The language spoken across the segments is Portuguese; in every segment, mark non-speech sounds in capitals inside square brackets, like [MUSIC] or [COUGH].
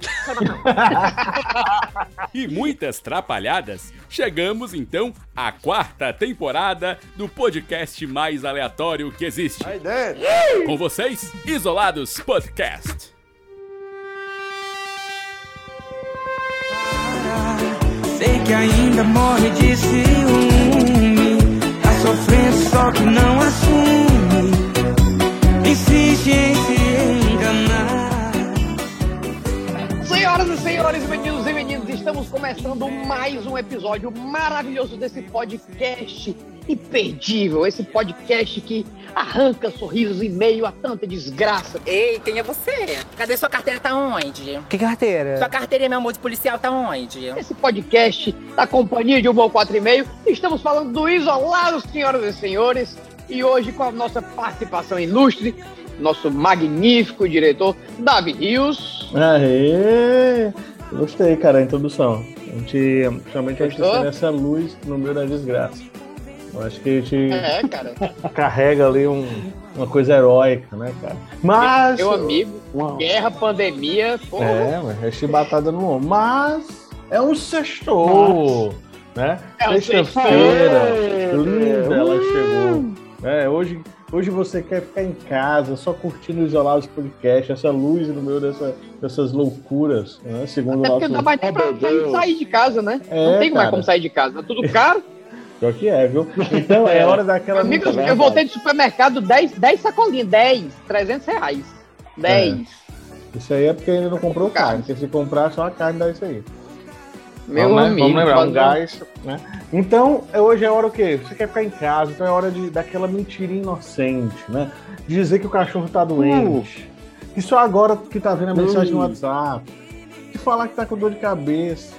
[LAUGHS] E muitas trapalhadas, chegamos então à quarta temporada do podcast mais aleatório que existe. Com vocês, Isolados Podcast. Sei que ainda morre de ciúme. Tá sofrendo só que não assume. Insiste em se Senhoras e senhores, meninos e meninas, estamos começando mais um episódio maravilhoso desse podcast imperdível. Esse podcast que arranca sorrisos em meio a tanta desgraça. Ei, quem é você? Cadê sua carteira? Tá onde? Que carteira? Sua carteira, meu amor, de policial tá onde? Esse podcast da companhia de Humor 4,5. Estamos falando do Isolados, senhoras e senhores. E hoje com a nossa participação ilustre, nosso magnífico diretor, Davi Rios. Aê! Gostei, cara, a introdução. A gente, realmente a gente tem essa luz no meio da desgraça. Eu acho que a gente É, cara. [LAUGHS] carrega ali um- uma coisa heróica, né, cara? Mas. Meu amigo, Uma- guerra, pandemia, porra. É, mas é chibatada no ombro. Mas é um sextou, né? É um Sexta-feira, linda, ela chegou. É, hoje, hoje você quer ficar em casa, só curtindo Isolados Podcast, essa luz no meio dessa, dessas loucuras, né? Segundo Até o porque nosso... não dá mais pra pra sair de casa, né? É, não tem mais cara. como sair de casa, tá tudo caro. Pior que é, viu? Então é hora daquela... Amigo, Verdade. eu voltei do supermercado 10, 10 sacolinhas, 10, 300 reais. 10. Isso aí é porque ainda não comprou carne, porque se comprar só a carne dá isso aí. Meu vamos, né? amigo. vamos lembrar, um gás, né? Então, é- hoje é hora o quê? Você quer ficar em casa, então é hora de daquela mentirinha inocente, né? De dizer que o cachorro tá doente. Que só agora que tá vendo a mensagem no WhatsApp. De falar que tá com dor de cabeça.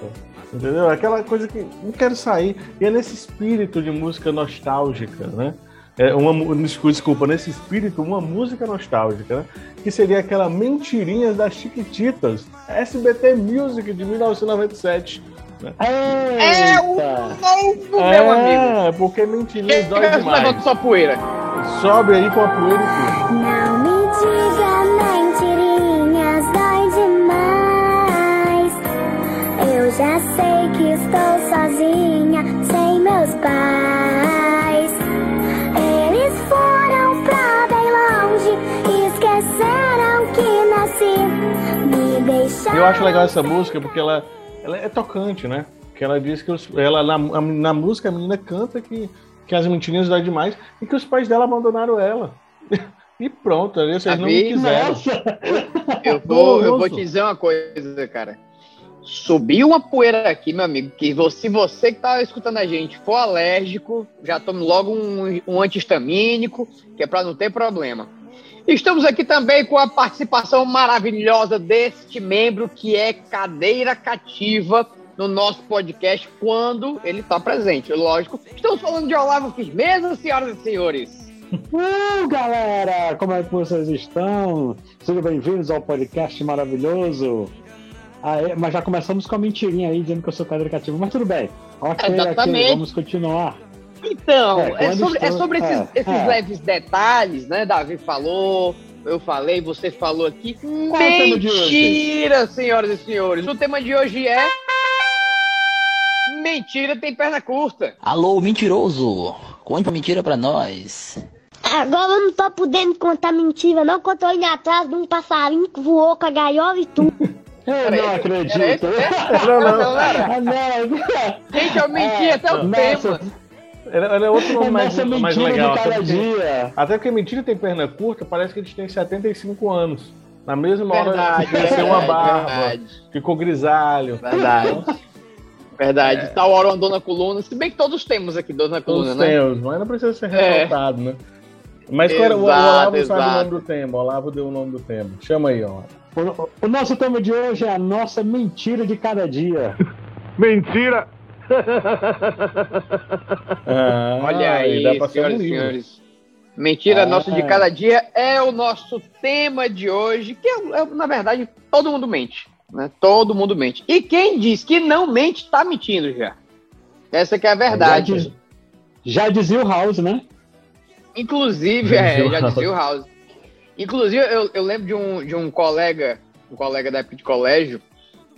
Entendeu? Aquela coisa que não quero sair. E é nesse espírito de música nostálgica, né? É uma, desculpa, nesse espírito, uma música nostálgica, né? Que seria aquela Mentirinhas das Chiquititas, SBT Music de 1997. É o novo, meu amigo. É, porque mentirinhas dói Levanta demais. sua poeira. Sobe aí com a poeira e tudo. Não me diga mentirinhas, dói demais. Eu já sei que estou sozinha, sem meus pais. Eu acho legal essa música porque ela, ela é tocante, né? Que ela diz que os, ela, na, na música a menina canta que, que as mentirinhas dói demais e que os pais dela abandonaram ela. [LAUGHS] E pronto, ali vocês não me quiseram. Eu vou, eu vou te dizer uma coisa, cara. Subiu uma poeira aqui, meu amigo, que vo- se você que tá escutando a gente for alérgico, já tome logo um, um antihistamínico, que é para não ter problema. Estamos aqui também com a participação maravilhosa deste membro que é cadeira cativa no nosso podcast quando ele está presente. Lógico, estamos falando de Olavo Firmeza, senhoras e senhores. Uh, galera, como é que vocês estão? Sejam bem-vindos ao podcast maravilhoso. Aê, mas já começamos com a mentirinha aí, dizendo que eu sou cadeira cativa, mas tudo bem. Ok, Exatamente. ok, vamos continuar. Então, É, é, sobre, é sobre esses, é, esses é. leves detalhes, né? Davi falou, eu falei, você falou aqui. Qual é o tema de hoje? Mentira, senhoras e senhores. O tema de hoje é. Mentira tem perna curta. Alô, mentiroso! Conta uma mentira pra nós. Agora eu não tô podendo contar mentira, não, que eu tô indo atrás de um passarinho que voou com a gaiola e tudo. Eu não acredito. Não, não. Não. Gente, eu menti É, até o nossa. Ela, ela é outro [LAUGHS] nome mais, Nossa, mais mentira legal. de Até cada porque, dia. até porque mentira tem perna curta, parece que a gente tem 75 anos. Na mesma hora Verdade, [LAUGHS] que cresceu uma barba, verdade. ficou grisalho. Verdade. Verdade. Tal hora uma dor na coluna. Se bem que todos temos aqui dor na coluna, Todos né? temos, mas não precisa ser É. ressaltado, né? Mas era, o, o Exato, Olavo sabe o exato. nome do tema. O Olavo deu o nome do tema. Chama aí, ó. O, o nosso tema de hoje é a nossa mentira de cada dia. [LAUGHS] Mentira! Ah, Olha aí, dá pra senhoras e senhores. Mentira Ah. nossa de cada dia é o nosso tema de hoje, que é, é, na verdade, todo mundo mente. Né? Todo mundo mente. E quem diz que não mente, tá mentindo já. Essa que é a Já, verdade. diz- já dizia o House, né? Inclusive, [LAUGHS] Já é, já dizia o House. Inclusive, eu, eu lembro de um, de um colega, um colega da época de colégio,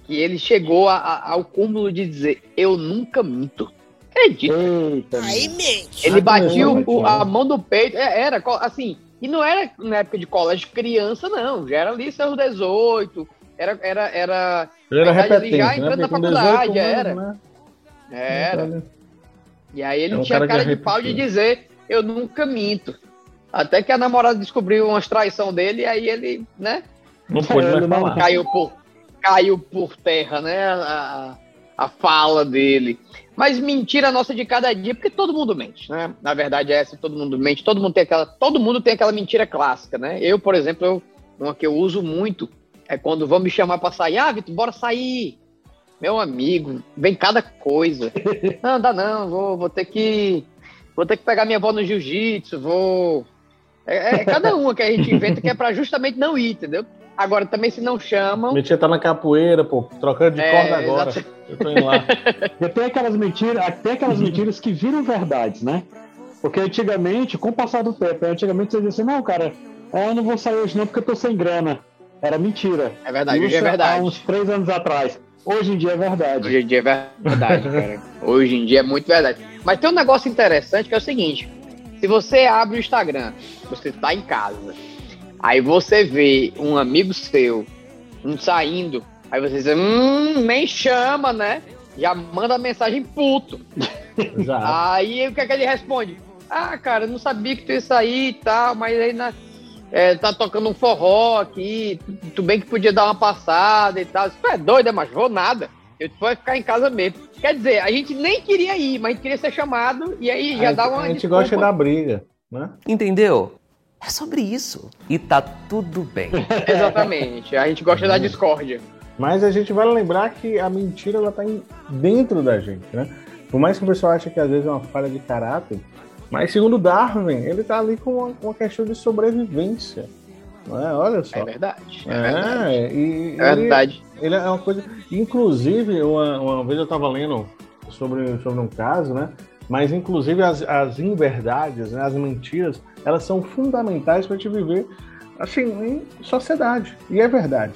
que ele chegou a- a- ao cúmulo de dizer, eu nunca minto. Acredita? Eita. Ele Ah, batia o- a mão do peito, é, era assim, e não era na época de colégio criança, não, já era ali seus 18, era, era, era, Ele era repetente, já né? entrando na Porque com faculdade, 18 anos, era. né? era. E aí ele É um tinha cara cara é de pau de dizer, eu nunca minto. Até que a namorada descobriu umas traição dele, e aí ele, né, Não pode Ele mais não- falar. caiu por, caiu por terra, né, a, a fala dele. Mas mentira nossa de cada dia, porque todo mundo mente, né? Na verdade é essa, todo mundo mente, todo mundo tem aquela, todo mundo tem aquela mentira clássica, né? Eu, por exemplo, eu, uma que eu uso muito é quando vão me chamar pra sair, ah, Vitor, bora sair. Meu amigo, vem cada coisa. [LAUGHS] Não, dá não, vou, vou ter que vou ter que pegar minha avó no jiu-jitsu, vou é, é cada uma que a gente inventa que é pra justamente não ir, entendeu? Agora também se não chamam, Minha tia tá na capoeira, pô, trocando de É, corda agora. exato. Eu tô indo lá. [LAUGHS] E tem aquelas mentiras, até aquelas mentiras que viram verdades, né? Porque antigamente, com o passar do tempo, antigamente você dizia assim, não, cara, é, eu não vou sair hoje não porque eu tô sem grana. Era mentira. é verdade, hoje Isso é verdade. Há uns três anos atrás. Hoje em dia é verdade. Hoje em dia é verdade, [LAUGHS] cara. Hoje em dia é muito verdade. Mas tem um negócio interessante que é o seguinte: se você abre o Instagram, você tá em casa, aí você vê um amigo seu um saindo, aí você diz, hum, nem chama, né? Já manda mensagem puto. Já. [LAUGHS] Aí o que é que ele responde? Ah, cara, eu não sabia que tu ia sair e tal, mas aí na, é, tá tocando um forró aqui, tu, tu bem que podia dar uma passada e tal. Tu é doido, é, mas vou nada. Eu vou ficar em casa mesmo. Quer dizer, a gente nem queria ir, mas a gente queria ser chamado e aí já a, dá uma. a gente desculpa. gosta da briga, né? Entendeu? É sobre isso. E tá tudo bem. [LAUGHS] Exatamente. A gente gosta da discórdia. Mas a gente vai lembrar que a mentira ela tá em- dentro da gente, né? Por mais que o pessoal ache que às vezes é uma falha de caráter, mas segundo Darwin, ele tá ali com uma, uma questão de sobrevivência. É? Olha só. É verdade. É verdade. É, e, É ele- verdade. Ele é uma coisa. Inclusive, uma, uma vez eu estava lendo sobre, sobre um caso, né? Mas, inclusive, as, as inverdades, né? as mentiras, elas são fundamentais para a gente viver assim, em sociedade. E é verdade.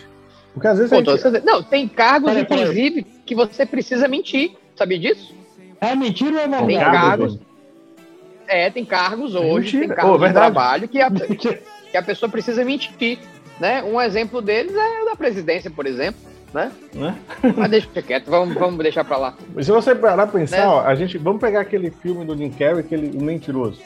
Porque às vezes Pô, gente. dizendo- Não, tem cargos, peraí. inclusive, que você precisa mentir. Sabia disso? É mentira ou é Tem verdade? cargos. É, tem cargos hoje, Mentira. tem cargos de trabalho que a, [LAUGHS] que a pessoa precisa mentir. Né? Um exemplo deles é o da presidência, por exemplo. Né? Né? Mas deixa quieto, vamos, vamos deixar pra lá. Mas Se você parar pra pensar, Né? ó, a gente. Vamos pegar aquele filme do Jim Carrey, aquele O Mentiroso.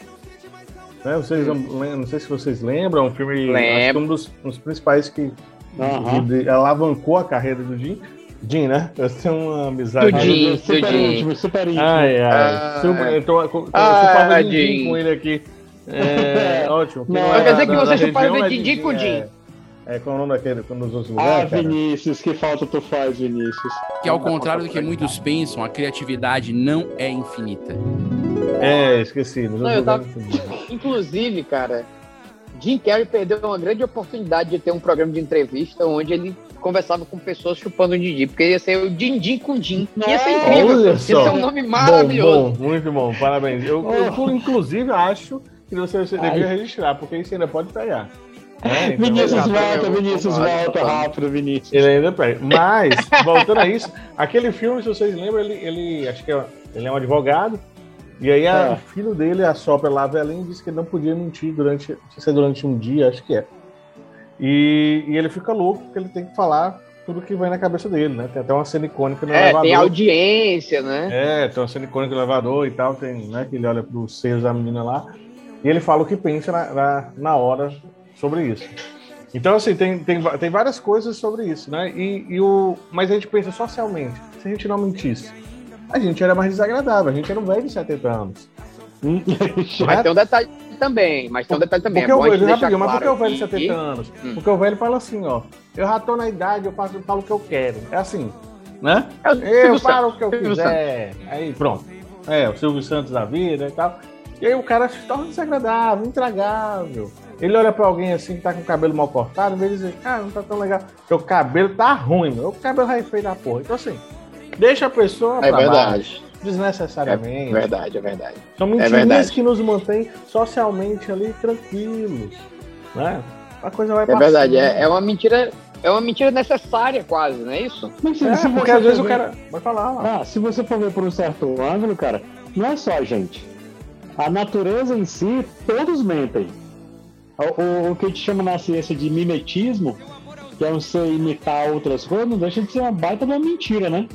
Né? Vocês, não, não sei se vocês lembram, um filme. Que um dos, um dos principais que Aham. de- alavancou a carreira do Jim. Jim, né? Eu tenho uma amizade. Do Jim. super Jim. íntimo, super íntimo. Ai, ai. Ah. Super, eu tô, tô, tô Ah, Jim Jim. com ele aqui. É, [LAUGHS] ótimo. Não, quer dizer que você chupava região é Didi com Jim. É, é qual é o nome daquele nos outros Ah, lugares, cara? Vinícius, que falta tu faz, Vinícius. Que ao contrário do que muitos pensam, a criatividade não é infinita. É, esqueci. Não, eu tava-. Inclusive, cara, Jim Carrey perdeu uma grande oportunidade de ter um programa de entrevista onde ele conversava com pessoas chupando o Didi, porque ia ser o Dindim com Jim. Ia ser incrível. Olha Ia ser só. um nome maravilhoso. Bom, bom, muito bom, parabéns. Eu, eu, inclusive, acho que você, você devia registrar, porque isso ainda pode pegar. É, então- Vinícius volta, eu- Vinícius volta rápido, Vinícius. Ele ainda pega. Mas, voltando a isso, aquele filme, se vocês lembram, ele, ele acho que é, ele é um advogado. E aí a- É. o filho dele assopra lá a velhinha e diz que ele não podia mentir durante, não sei se é durante um dia, acho que é. E, e ele fica louco porque ele tem que falar tudo que vai na cabeça dele, né? Tem até uma cena icônica no É, elevador. tem audiência, né? É, tem uma cena icônica no elevador e tal, tem, né, que ele olha pro seios da menina lá, e ele fala o que pensa na, na, na hora sobre isso. Então, assim, tem, tem, tem várias coisas sobre isso, né? E, e o, mas a gente pensa socialmente, se a gente não mentisse, a gente era mais desagradável, a gente era um velho de 70 anos. [LAUGHS] Mas tem um detalhe também, mas tem um detalhe também. Porque é bom gente deixar rapidinho, mas por que o claro velho de aqui 70 anos? Hum. Porque o velho fala assim, ó, eu já tô na idade, eu faço, eu falo o que eu quero. É assim, né? É Eu falo o que eu quiser. Aí pronto. É, o Silvio Santos da vida e tal. E aí o cara se torna desagradável, intragável. Ele olha pra alguém assim que tá com o cabelo mal cortado, de dizer, cara, não tá tão legal. Porque o cabelo tá ruim, meu. O cabelo é feio da porra. Então assim, deixa a pessoa É pra verdade. baixo, desnecessariamente. É verdade, é verdade. São É mentirinhas verdade. que nos mantêm socialmente ali tranquilos, né? A coisa vai É verdade, passando. é, é uma mentira. É uma mentira necessária, quase, não é isso? Mas se, É, se porque você às vezes for o ver- cara vai falar lá. Ah, se você for ver por um certo ângulo, cara, não é só a gente. A natureza em si, todos mentem. O, o- que a gente chama na ciência de mimetismo, que é você imitar outras coisas, não deixa de ser uma baita de uma mentira, né?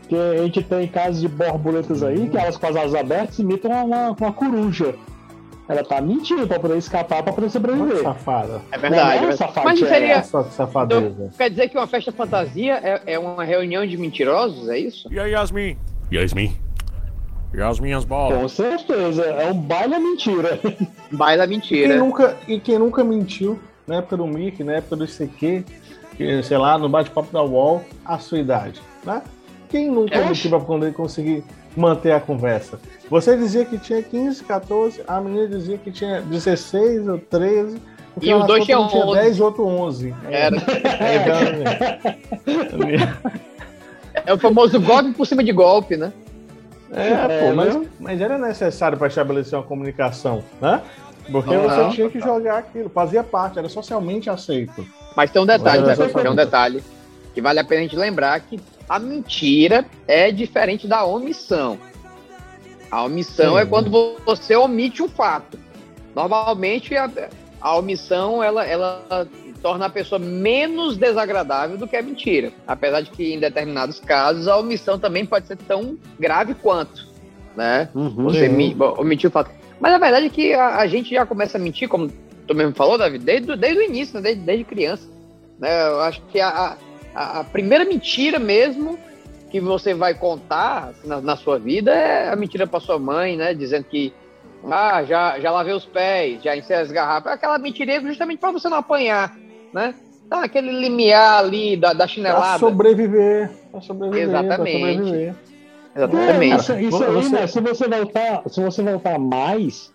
Porque a gente tem casos de borboletas aí, que elas com as asas abertas imitam uma, uma coruja. Ela tá mentindo pra poder escapar, pra poder sobreviver. Safada. É verdade. Não é é safadeza, Mas seria. é safadeza. Então, quer dizer que uma festa fantasia é, é uma reunião de mentirosos, é isso? E aí, Yasmin? Yasmin? E as minhas bolas? Com certeza, é um baile à mentira. [LAUGHS] Baila Quem mentira. nunca, e quem nunca mentiu na época do Mickey, na época do ICQ, que, sei lá, no bate-papo da UOL, a sua idade, né? Quem nunca Oxe. mentiu pra poder conseguir manter a conversa? Você dizia que tinha 15, 14, a menina dizia que tinha 16 ou 13. no E os dois tinham um 11. 10 e outro 11. Era. [LAUGHS] É, É o famoso golpe por cima de golpe, né? É, É, pô, mas, mas era necessário para estabelecer uma comunicação, né? Porque Não, você não. tinha que jogar aquilo, fazia parte, era socialmente aceito. Mas tem um detalhe, né? é tem um detalhe que vale a pena a gente lembrar que a mentira é diferente da omissão. A omissão Sim. é quando vo- você omite um fato. Normalmente a, a omissão ela, ela torna a pessoa menos desagradável do que a mentira. Apesar de que em determinados casos a omissão também pode ser tão grave quanto, né? Uhum. Você bom, omitiu o fato. Mas a verdade é que a, a gente já começa a mentir, como tu mesmo falou, Davi, desde, o- desde o início, né? desde, desde criança. Né? Eu acho que a, a, a primeira mentira mesmo que você vai contar na, na sua vida é a mentira para sua mãe, né? Dizendo que ah, já, já lavei os pés, já encerrei as garrafas. Aquela mentirinha justamente para você não apanhar, né? Tá, aquele limiar ali da, da Pra chinelada. sobreviver. Pra sobreviver. pra Exatamente. sobreviver. É, Exatamente. isso, isso aí, Você- né? Se você voltar, se você voltar mais,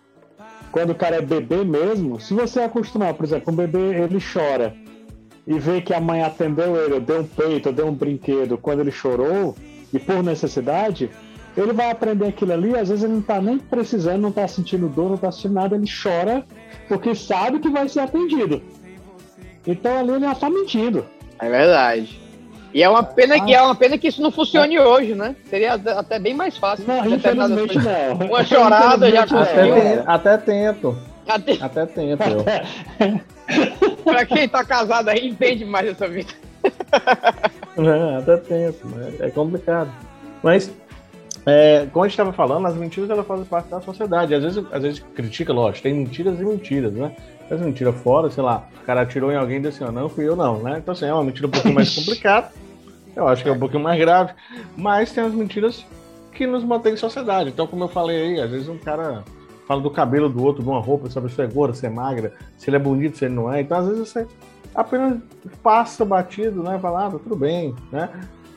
quando o cara é bebê mesmo, se você acostumar, por exemplo, um bebê ele chora e vê que a mãe atendeu ele, deu um peito, deu um brinquedo quando ele chorou e por necessidade, ele vai aprender aquilo ali, às vezes ele não tá nem precisando, não tá sentindo dor, não tá sentindo nada, ele chora porque sabe que vai ser atendido. Então ali ele já tá mentindo. É verdade. E é uma pena que é uma pena que isso não funcione hoje, né? Seria até- até bem mais fácil. Não, infelizmente não. Uma chorada já Até, conseguiu. ten- até tento. Até, Até tento. eu. [LAUGHS] pra quem tá casado aí entende mais essa vida. [LAUGHS] É, até tento, mas é complicado. Mas, é, como a gente estava falando, as mentiras elas fazem parte da sociedade. Às vezes, às vezes critica, lógico, tem mentiras e mentiras, né? As mentira fora, sei lá, o cara atirou em alguém e disse assim, não fui eu não, né? Então, assim, é uma mentira um pouquinho mais [LAUGHS] complicada. Eu acho que é um pouquinho mais grave. Mas tem as mentiras que nos mantêm em sociedade. Então, como eu falei aí, às vezes um cara fala do cabelo do outro, de uma roupa, se a pessoa é gorda, se é magra, se ele é bonito, se ele não é. Então, às vezes você apenas passa batido, né? Fala, ah, tá tudo bem, né?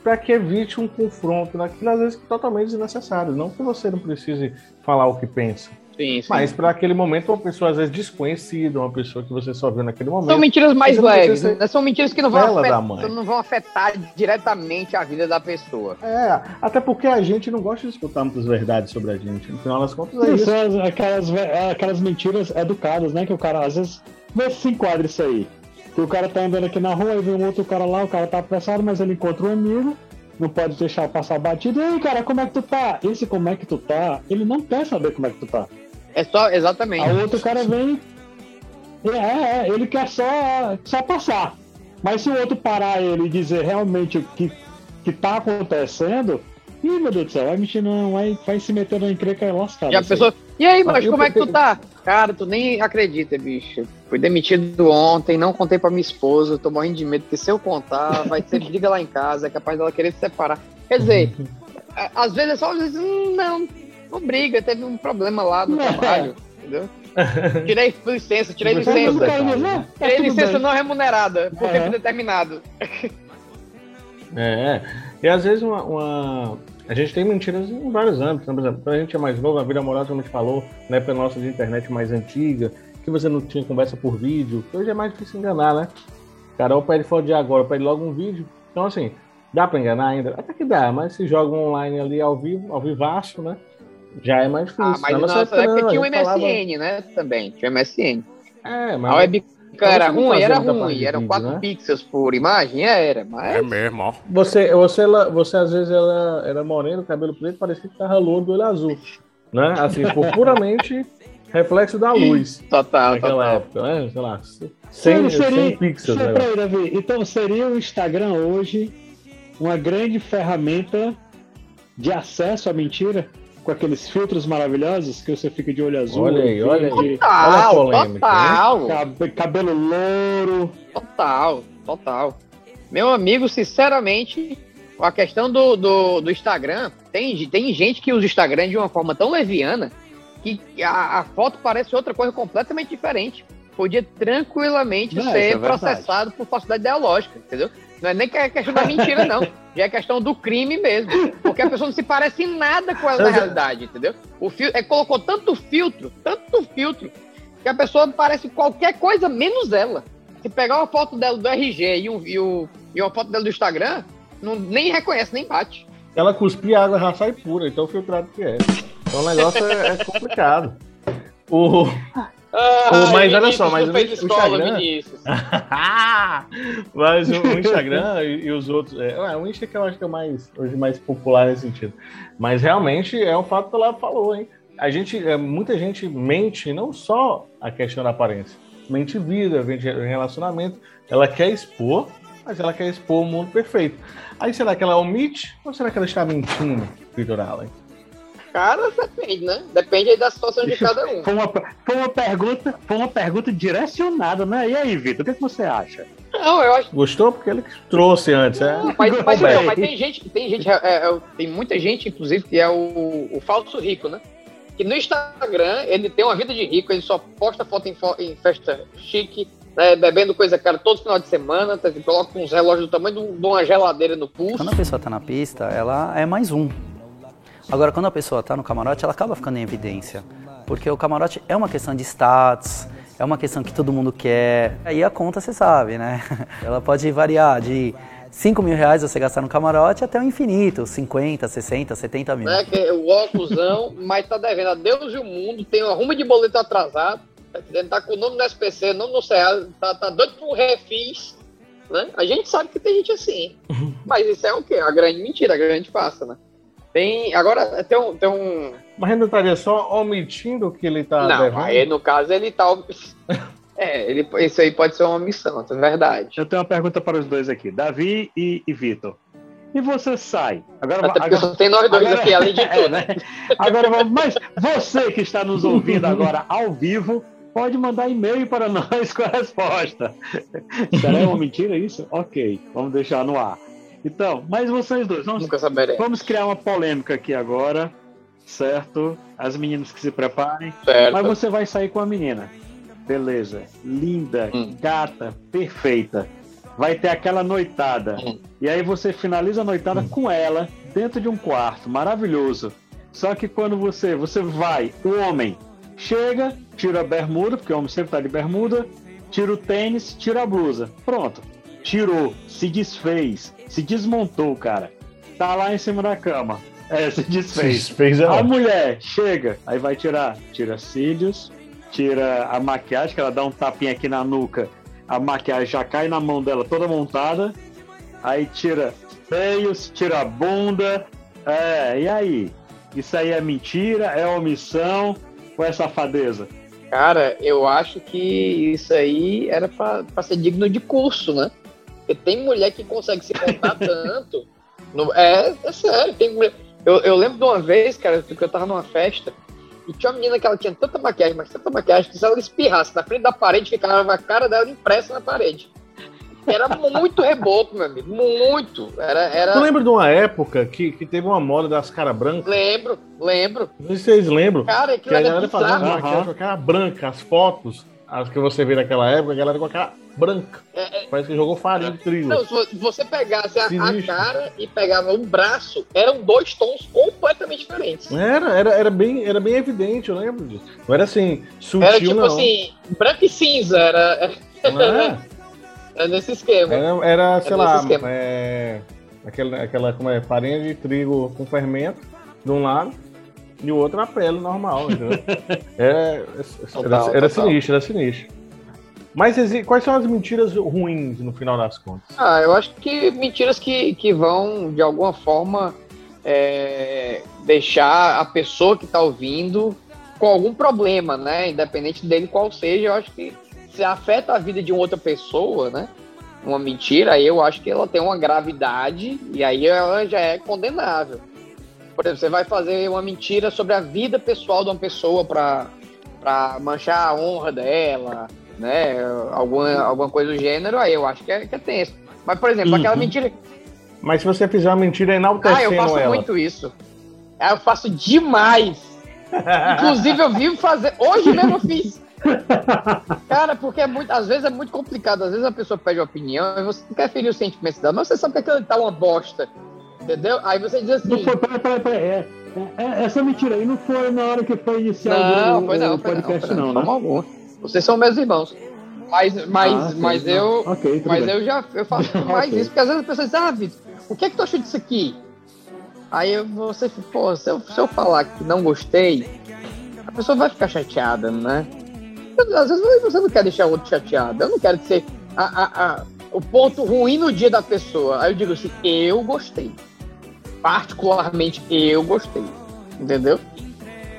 Para que evite um confronto naquilo, às vezes totalmente desnecessário. Não que você não precise falar o que pensa. Sim, sim. Mas para aquele momento, uma pessoa às vezes desconhecida, uma pessoa que você só viu naquele momento. São mentiras mais leves, né? São mentiras que não vão, afetar, não vão afetar diretamente a vida da pessoa. É, até porque a gente não gosta de escutar muitas verdades sobre a gente. No final das contas, é Sim, isso. são as- aquelas, ve- aquelas mentiras educadas, né? Que o cara, às vezes, vê se se enquadra isso aí. Que o cara tá andando aqui na rua e vê um outro cara lá, o cara tá apressado, mas ele encontra um amigo, não pode deixar passar batido. E aí, cara, como é que tu tá? Esse como é que tu tá, ele não quer saber como é que tu tá. É só, exatamente. Aí o outro cara vem. É, é, ele quer só, só passar. Mas se o outro parar ele e dizer realmente o que, que tá acontecendo, ih, meu Deus do céu, vai mentir não, vai, vai se meter na encrenca lascada. Já pensou? E aí, mas como é que tu tá? Cara, tu nem acredita, bicho. Fui demitido ontem, não contei pra minha esposa, tô morrendo de medo, porque se eu contar, vai ser [LAUGHS] briga lá em casa, é capaz dela querer se separar. Quer dizer, [LAUGHS] é, às vezes é só, às vezes, hum, não, não briga, teve um problema lá no É. trabalho, entendeu? Tirei licença, tirei licença. né? Tá Tirei licença bem. não remunerada, por É. tempo determinado. É, e às vezes uma, uma- A gente tem mentiras em vários âmbitos, né? Por exemplo, quando a gente é mais novo, a vida amorosa, como a gente falou, na época nossa de internet mais antiga, que você não tinha conversa por vídeo, que hoje é mais difícil enganar, né? Cara, ou pede foto de agora, pede logo um vídeo. Então, assim, dá pra enganar ainda? Até que dá, mas se joga um online ali ao vivo, ao vivaço, né? Já é mais difícil. Ah, mas Na nossa nossa época, não, tinha o gente falava- MSN, né? Também, tinha o MSN. É, mas. A webcam era ruim, era ruim, eram vídeo, 4 né? pixels por imagem, era, mas. É mesmo, ó. Você, você, ela- você às vezes era, era moreno, cabelo preto, parecia que tava louro do olho azul. Né? Assim, por [LAUGHS] puramente reflexo da luz. Total, naquela total. época, né? Sei lá, 100, 100 pixels. Né? Então seria o Instagram hoje uma grande ferramenta de acesso à mentira? Com aqueles filtros maravilhosos que você fica de olho azul. Olha aí, olha aí. verde, Olha Total, polêmica, total. cabe- cabelo louro. Total, total. Meu amigo, sinceramente, a questão do, do, do Instagram, tem, tem gente que usa o Instagram de uma forma tão leviana que a, a foto parece outra coisa completamente diferente. Podia tranquilamente Não, ser é processado por falsidade ideológica, entendeu? Não é nem que é questão da mentira, não. [LAUGHS] Já é questão do crime mesmo. Porque a pessoa não se parece em nada com ela na realidade, entendeu? O fio, é, colocou tanto filtro, tanto filtro, que a pessoa parece qualquer coisa menos ela. Se pegar uma foto dela do RG e, um, e, o, e uma foto dela do Instagram, não, nem reconhece, nem bate. Ela cuspia água já sai pura, então filtrado que é. Então o negócio é, é complicado. O, Ah, mas olha só, mas o, Instagram. [LAUGHS] Mas o, o Instagram e, e os outros. É, o Insta que eu acho que é o mais, hoje mais popular nesse sentido. Mas realmente é um fato que ela falou, hein? A gente, é, muita gente mente não só a questão da aparência, mente vida, mente relacionamento. Ela quer expor, mas ela quer expor o mundo perfeito. Aí será que ela omite ou será que ela está mentindo, Vitor Allen? Cara, depende, né? Depende aí da situação de cada um. Foi uma, foi uma pergunta, foi uma pergunta direcionada, né? E aí, Vitor, o que, que você acha? Não, eu acho Gostou? Porque ele trouxe antes. É, Mas, mas, Roberto. então, mas tem gente, tem gente, é, é, tem muita gente, inclusive, que é o, o falso rico, né? Que no Instagram ele tem uma vida de rico, ele só posta foto em, fo- em festa chique, né, bebendo coisa cara todo final de semana, tá, coloca uns relógios do tamanho de uma geladeira no pulso. Quando a pessoa tá na pista, ela é mais um. Agora, quando a pessoa tá no camarote, ela acaba ficando em evidência. Porque o camarote é uma questão de status, é uma questão que todo mundo quer. Aí a conta você sabe, né? [LAUGHS] Ela pode variar de 5 mil reais você gastar no camarote até o infinito, 50, 60, 70 mil. né? Que é o óculosão, mas tá devendo a Deus e o mundo, tem uma ruma de boleto atrasado, tá, tá com o nome no SPC, nome no CEA, tá, tá doido pro refis, né? A gente sabe que tem gente assim. Mas isso é o quê? A grande mentira, a grande farsa, né? Tem, agora, tem um... Tem um Mas ele não estaria só omitindo o que ele tá não, aí no caso ele tá... [LAUGHS] É, ele, isso aí pode ser uma omissão, é verdade. Eu tenho uma pergunta para os dois aqui, Davi e, e Vitor. E você sai? Agora, Até porque só tem nós dois aqui, além de [LAUGHS] É, tudo. né? Agora vamos, mas você que está nos ouvindo agora ao vivo, pode mandar e-mail para nós com a resposta. [LAUGHS] Será uma mentira isso? Ok, vamos deixar no ar. Então, mas vocês dois, vamos, vamos criar uma polêmica aqui agora, certo? As meninas que se preparem. Certo. Mas você vai sair com a menina. Beleza. Linda, Hum. gata, perfeita. Vai ter aquela noitada. Hum. E aí você finaliza a noitada com ela dentro de um quarto. Maravilhoso. Só que quando você, você vai, o homem chega, tira a bermuda, porque o homem sempre tá de bermuda, tira o tênis, tira a blusa. Pronto. Tirou, se desfez, se desmontou, cara. Tá lá em cima da cama. É, se desfez. Se fez é A ótimo. mulher chega, aí vai tirar, tira cílios, tira a maquiagem, que ela dá um tapinha aqui na nuca, a maquiagem já cai na mão dela toda montada, aí tira seios, tira a bunda, é, e aí? Isso aí é mentira, é omissão ou é safadeza? Cara, eu acho que isso aí era pra ser digno de curso, né? Porque tem mulher que consegue se contar [LAUGHS] tanto. no- é, é sério, tem mulher. Eu, eu lembro de uma vez, cara, que eu tava numa festa e tinha uma menina que ela tinha tanta maquiagem, mas tanta maquiagem, que se ela espirrasse na frente da parede, ficava a cara dela impressa na parede. era muito reboco, meu amigo. Muito. Era, era... Tu lembra de uma época que, que teve uma moda das caras brancas? Lembro, lembro. Não sei se vocês lembram. Cara, que a era galera fazia maquiagem com a cara branca, as fotos, as que você vê naquela época, a galera com a cara branca. Parece que jogou farinha de trigo. Não, se você pegasse a, a cara e pegava um braço, eram dois tons completamente diferentes. Era, era, era, bem, era bem evidente, eu lembro disso. Não era assim, sutil, Era tipo não. assim, branco e cinza, era, é? [LAUGHS] era nesse esquema. Era, era, sei Era lá, é, aquela, aquela como é, farinha de trigo com fermento de um lado e o outro a pele normal, entendeu? [LAUGHS] Era, era, sinistro, era sinistro. Mas quais são as mentiras ruins no final das contas? Ah, eu acho que mentiras que, que vão, de alguma forma, é, deixar a pessoa que está ouvindo com algum problema, né? Independente dele qual seja, eu acho que se afeta a vida de uma outra pessoa, né? Uma mentira, aí eu acho que ela tem uma gravidade e aí ela já é condenável. Por exemplo, você vai fazer uma mentira sobre a vida pessoal de uma pessoa para manchar a honra dela, né? Alguma, alguma coisa do gênero, aí eu acho que é, que é tenso. Mas, por exemplo, aquela Uhum. mentira Mas se você fizer uma mentira enaltecendo ah, eu faço ela. muito isso. Ah, Eu faço demais. Inclusive, eu vivo fazer. Hoje mesmo eu fiz. [LAUGHS] Cara, porque é muito. Às vezes é muito complicado. Às vezes a pessoa pede opinião e você não quer ferir os sentimentos dela, mas você sabe que aquilo tá uma bosta. Entendeu? Aí você diz assim. Não foi, peraí, peraí, peraí. É, é, é, essa mentira aí não foi na hora que foi iniciado Não, o, foi não, o não, podcast, foi não, não, de né? alguma. Vocês são meus irmãos. Mas, mas, Ah, sim, mas não. eu. Ok, tudo mas bem. eu já eu faço [LAUGHS] mais Ok. isso, porque às vezes a pessoa diz, ah, Vitor, o que é que tu achou disso aqui? Aí eu- você, pô, se eu, se eu falar que não gostei, a pessoa vai ficar chateada, né? Às vezes você não quer deixar o outro chateado. Eu não quero ser a, a- a- o ponto ruim no dia da pessoa. Aí eu digo assim, eu gostei. Particularmente eu gostei. Entendeu?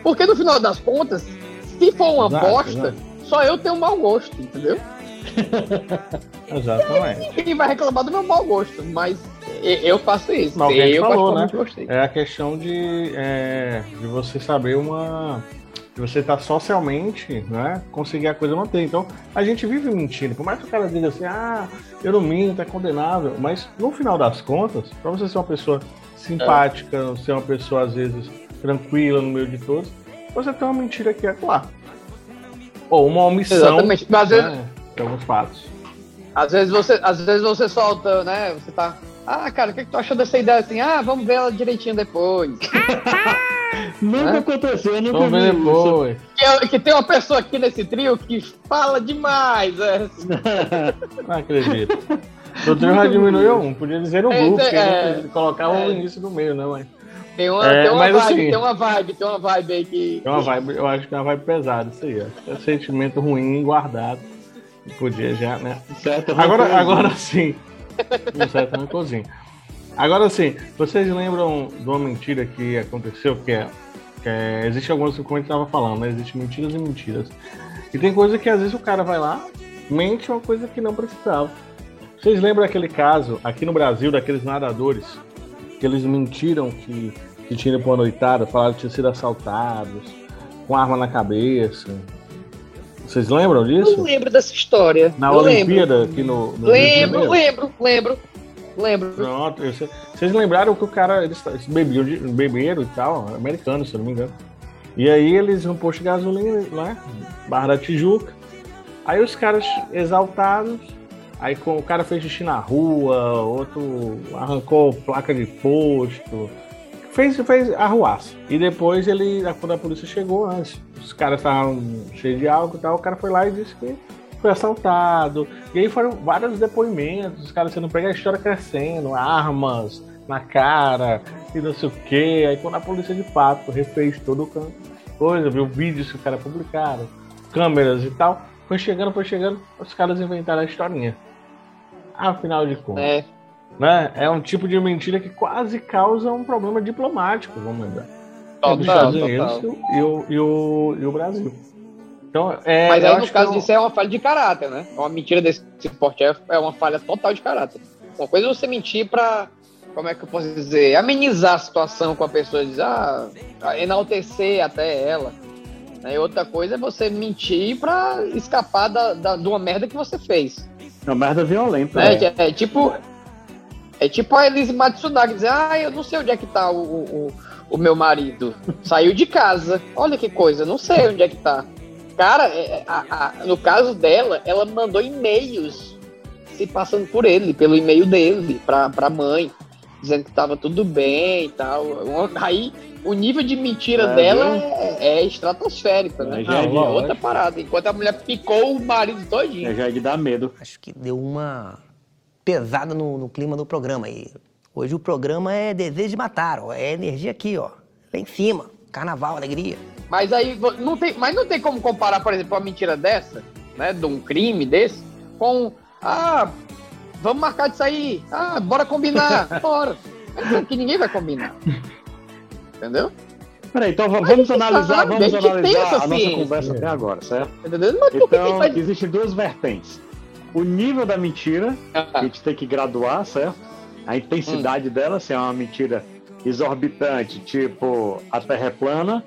Porque no final das contas, se for uma Exato, bosta, exato. só eu tenho mau gosto, entendeu? [LAUGHS] Exatamente. [LAUGHS] Ninguém vai reclamar do meu mau gosto, mas eu faço isso. Mas eu falou, né? gostei. É a questão de, é, de você saber uma. de você estar socialmente, né? Conseguir a coisa manter. Então, a gente vive mentindo. Por mais que o cara diga assim, ah, eu não minto, é condenável. Mas no final das contas, pra você ser uma pessoa simpática, ser uma pessoa, às vezes, tranquila no meio de todos, você tem uma mentira que é claro. Ou uma omissão. Exatamente. Mas às vezes- né, de alguns fatos. Às vezes você, às vezes você solta, né? Você tá. Ah, cara, o que, que tu achou dessa ideia assim? Ah, vamos ver ela direitinho depois. [LAUGHS] Nunca Né? aconteceu, nunca Vamos vi depois. Que, eu- que tem uma pessoa aqui nesse trio que fala demais. É. [LAUGHS] Não acredito. O já diminuiu um, podia dizer no É, grupo, é, que é. não colocava É. o início do meio, né, mãe? Tem uma, É, tem uma mas vibe, assim- tem uma vibe, tem uma vibe aí que. É uma vibe, eu acho que é uma vibe pesada isso aí, ó. É um sentimento ruim guardado. que Podia já, né? Certo, Agora, agora sim. Um certo rancorzinho. Agora sim, vocês lembram de uma mentira que aconteceu, que é. Que é existe algumas, como a gente tava falando, né? Existem mentiras e mentiras. E tem coisa que às vezes o cara vai lá, mente uma coisa que não precisava. Vocês lembram aquele caso aqui no Brasil daqueles nadadores que eles mentiram que, que tinham ido pra uma noitada, falaram que tinham sido assaltados, com arma na cabeça. Vocês lembram Eu disso? lembro dessa história. Na eu Olimpíada aqui no, no Lembro, lembro, lembro, lembro. Pronto, eu vocês lembraram que o cara, eles, eles bebiam, beberam e tal, americano, se eu não me engano. E aí eles no posto de gasolina lá, Barra da Tijuca. Aí os caras exaltados, aí com, o cara fez xixi na rua, outro arrancou placa de posto, fez, fez arruaça. E depois ele, quando a polícia chegou, antes, os caras estavam cheios de álcool e tal, o cara foi lá e disse que foi assaltado. E aí foram vários depoimentos, os caras sendo pegos, a história crescendo, armas na cara e não sei o que. Aí quando a polícia de fato refez todo o campo, coisa, viu vídeos que o cara publicaram, câmeras e tal, foi chegando, foi chegando, os caras inventaram a historinha. Afinal de contas. É. Né? É um tipo de mentira que quase causa um problema diplomático, vamos lembrar. Total, Entre os Estados total. Unidos e o, e, o, e o Brasil. Então, é, Mas eu aí, no caso é um- disso, é uma falha de caráter, né? Uma mentira desse porte é é uma falha total de caráter. Uma coisa é você mentir pra, como é que eu posso dizer, amenizar a situação com a pessoa, dizer, ah, enaltecer até ela. E outra coisa é você mentir pra escapar da, da- de uma merda que você fez. Uma merda violenta. É, né? é tipo. É tipo a Elise Matsunaga dizer, ah, eu não sei onde é que tá o, o, o meu marido. Saiu de casa. Olha que coisa, não sei onde é que tá. Cara, é, a- a- no caso dela, ela mandou e-mails se passando por ele, pelo e-mail dele, pra, pra mãe, dizendo que tava tudo bem e tal. Aí o nível de mentira É, dela é, é estratosférico, né? É, já é É de- outra parada. Enquanto a mulher picou o marido todinho. É, já é de dar medo. Acho que deu uma pesada no, no clima do programa aí. Hoje o programa é desejo de matar, ó. É energia aqui, ó. Lá em cima. Carnaval, alegria. Mas aí não tem, mas não tem como comparar, por exemplo, uma mentira dessa, né, de um crime desse, com ah, vamos marcar de sair, ah, bora combinar, [LAUGHS] bora. Sabe que ninguém vai combinar. Entendeu? Peraí, então Mas vamos analisar, vamos analisar a nossa ciência. conversa até agora, certo? Então, existem duas vertentes. O nível da mentira, que a gente tem que graduar, certo? A intensidade dela, se é uma mentira exorbitante, tipo a Terra é plana,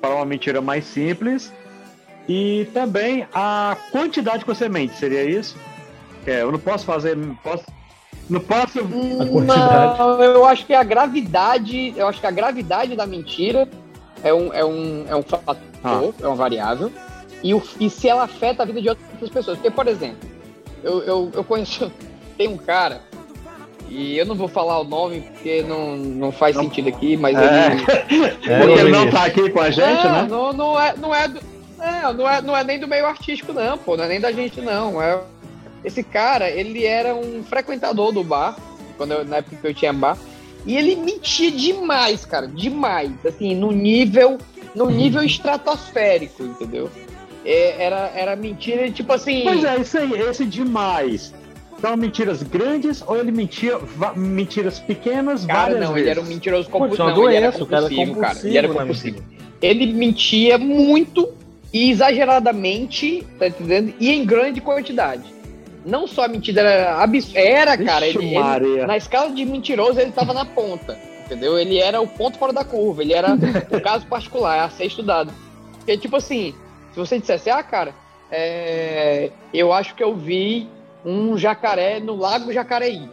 para uma mentira mais simples. E também a quantidade que você mente, seria isso? É, eu não posso fazer. Posso, não posso. Não, eu acho que a gravidade, eu acho que a gravidade da mentira é um, é um, é um fator, é uma variável. E, o, e se ela afeta a vida de outras pessoas. Porque, por exemplo, eu, eu, eu conheço. [LAUGHS] Tem um cara, e eu não vou falar o nome porque não, não faz sentido aqui, mas É. ele. [LAUGHS] Porque ele não tá aqui com a gente, É, né? Não, não é, não é, do- é, não é, não é nem do meio artístico, não, pô, não é nem da gente, não. É, esse cara, ele era um frequentador do bar, quando eu- na época que eu tinha bar, e ele mentia demais, cara, demais, assim, no nível, no nível estratosférico, entendeu? É, era, era mentira, tipo assim. Pois é, isso aí, esse demais. São mentiras grandes ou ele mentia mentiras pequenas Cara, várias não, vezes? ele era um mentiroso compulsivo. Não, ele era doença, o cara é compulsivo, cara. Ele era compulsivo compulsivo. Ele mentia muito e exageradamente, tá entendendo? E em grande quantidade. Não só a mentira era absurda. Era, cara. Ele, ele- na escala de mentiroso, ele tava na ponta. Entendeu? Ele era o ponto fora da curva. Ele era o [LAUGHS] caso particular a ser estudado. Porque, tipo assim, se você dissesse, ah, cara, é, eu acho que eu vi um jacaré no Lago Jacareí.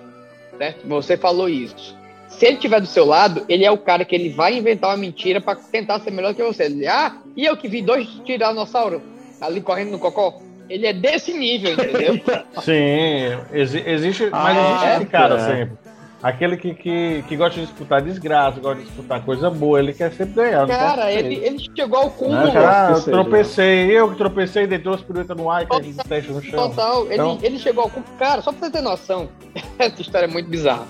Certo? Você falou isso. Se ele estiver do seu lado, ele é o cara que ele vai inventar uma mentira pra tentar ser melhor que você. Ele, ah, e eu que vi dois tiranossauros ali correndo no cocô? Ele é desse nível, entendeu? [LAUGHS] Sim, exi- existe, mas Ah, existe é? esse cara É. sempre. Aquele que, que, que gosta de disputar desgraça, gosta de disputar coisa boa, ele quer sempre ganhar. Cara, ele, ele chegou ao cúmulo. cara, ah, eu tropecei, eu que tropecei, dei duas piruetas no ar e caí de teste no chão. Total, ele, Então- ele chegou ao cúmulo. Cara, só pra você ter noção, [LAUGHS] essa história é muito bizarra.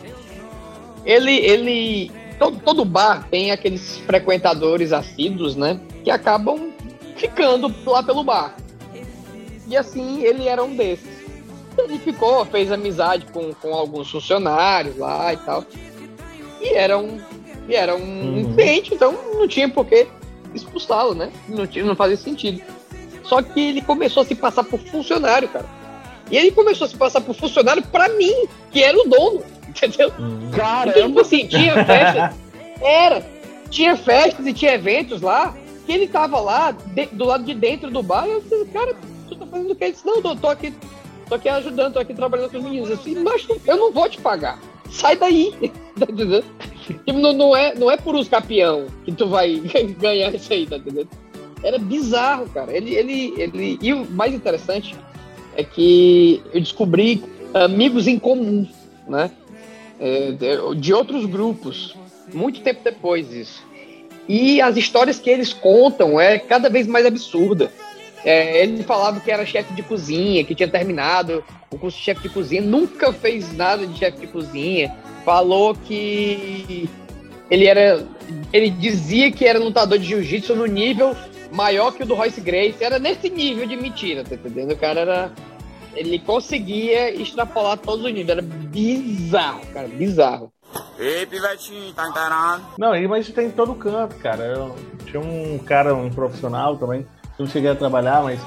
Ele, ele. Todo, todo bar tem aqueles frequentadores assíduos, né? Que acabam ficando lá pelo bar. E assim, ele era um desses. Ele ficou, fez amizade com, com alguns funcionários lá e tal. E era um, e era um Uhum. cliente, então não tinha por que expulsá-lo, né? Não, tinha, não fazia sentido. Só que ele começou a se passar por funcionário, cara. E ele começou a se passar por funcionário pra mim, que era o dono, [LAUGHS] entendeu? Caramba! Então, tipo assim, tinha festas. [LAUGHS] Era. Tinha festas e tinha eventos lá, que ele tava lá, de- do lado de dentro do bar, e eu disse, cara, fazendo o que? Ele disse, não, tô, tô aqui, tô aqui ajudando, tô aqui trabalhando com os meninos. Disse, mas eu não vou te pagar. Sai daí. [LAUGHS] Tá? Tipo, não, não, é, não é por os capião que tu vai [LAUGHS] ganhar isso aí, tá entendendo? Era bizarro, cara. Ele, ele, ele... E o mais interessante é que eu descobri amigos em comum, né? É, de outros grupos, muito tempo depois isso. E as histórias que eles contam é cada vez mais absurda. É, ele falava que era chefe de cozinha, que tinha terminado o curso de chefe de cozinha, nunca fez nada de chefe de cozinha. Falou que ele era. Ele dizia que era lutador de jiu-jitsu no nível maior que o do Royce Grace. Era nesse nível de mentira, tá entendendo? O cara era. Ele conseguia extrapolar todos os níveis. Era bizarro, cara, bizarro. Ei, pivetinho, tá encarando? Não, mas isso tem em todo canto, cara. Eu tinha um cara, um profissional também, não cheguei a trabalhar, mas,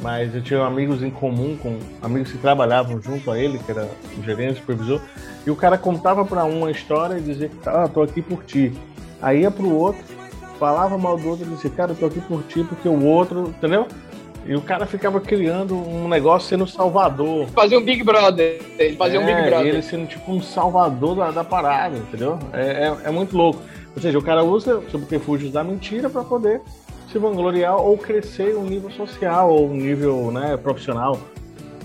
mas eu tinha amigos em comum, com amigos que trabalhavam junto a ele, que era o gerente, o supervisor, e o cara contava pra um uma história e dizia ah, tô aqui por ti. Aí ia pro outro, falava mal do outro e dizia, cara, eu tô aqui por ti porque o outro, entendeu? E o cara ficava criando um negócio sendo salvador. Fazia um Big Brother. Ele fazia um Big É, Brother. ele sendo tipo um salvador da, da parada, entendeu? É, é, é muito louco. Ou seja, o cara usa subterfúgios da mentira para poder se vangloriar ou crescer um nível social ou um nível né, profissional.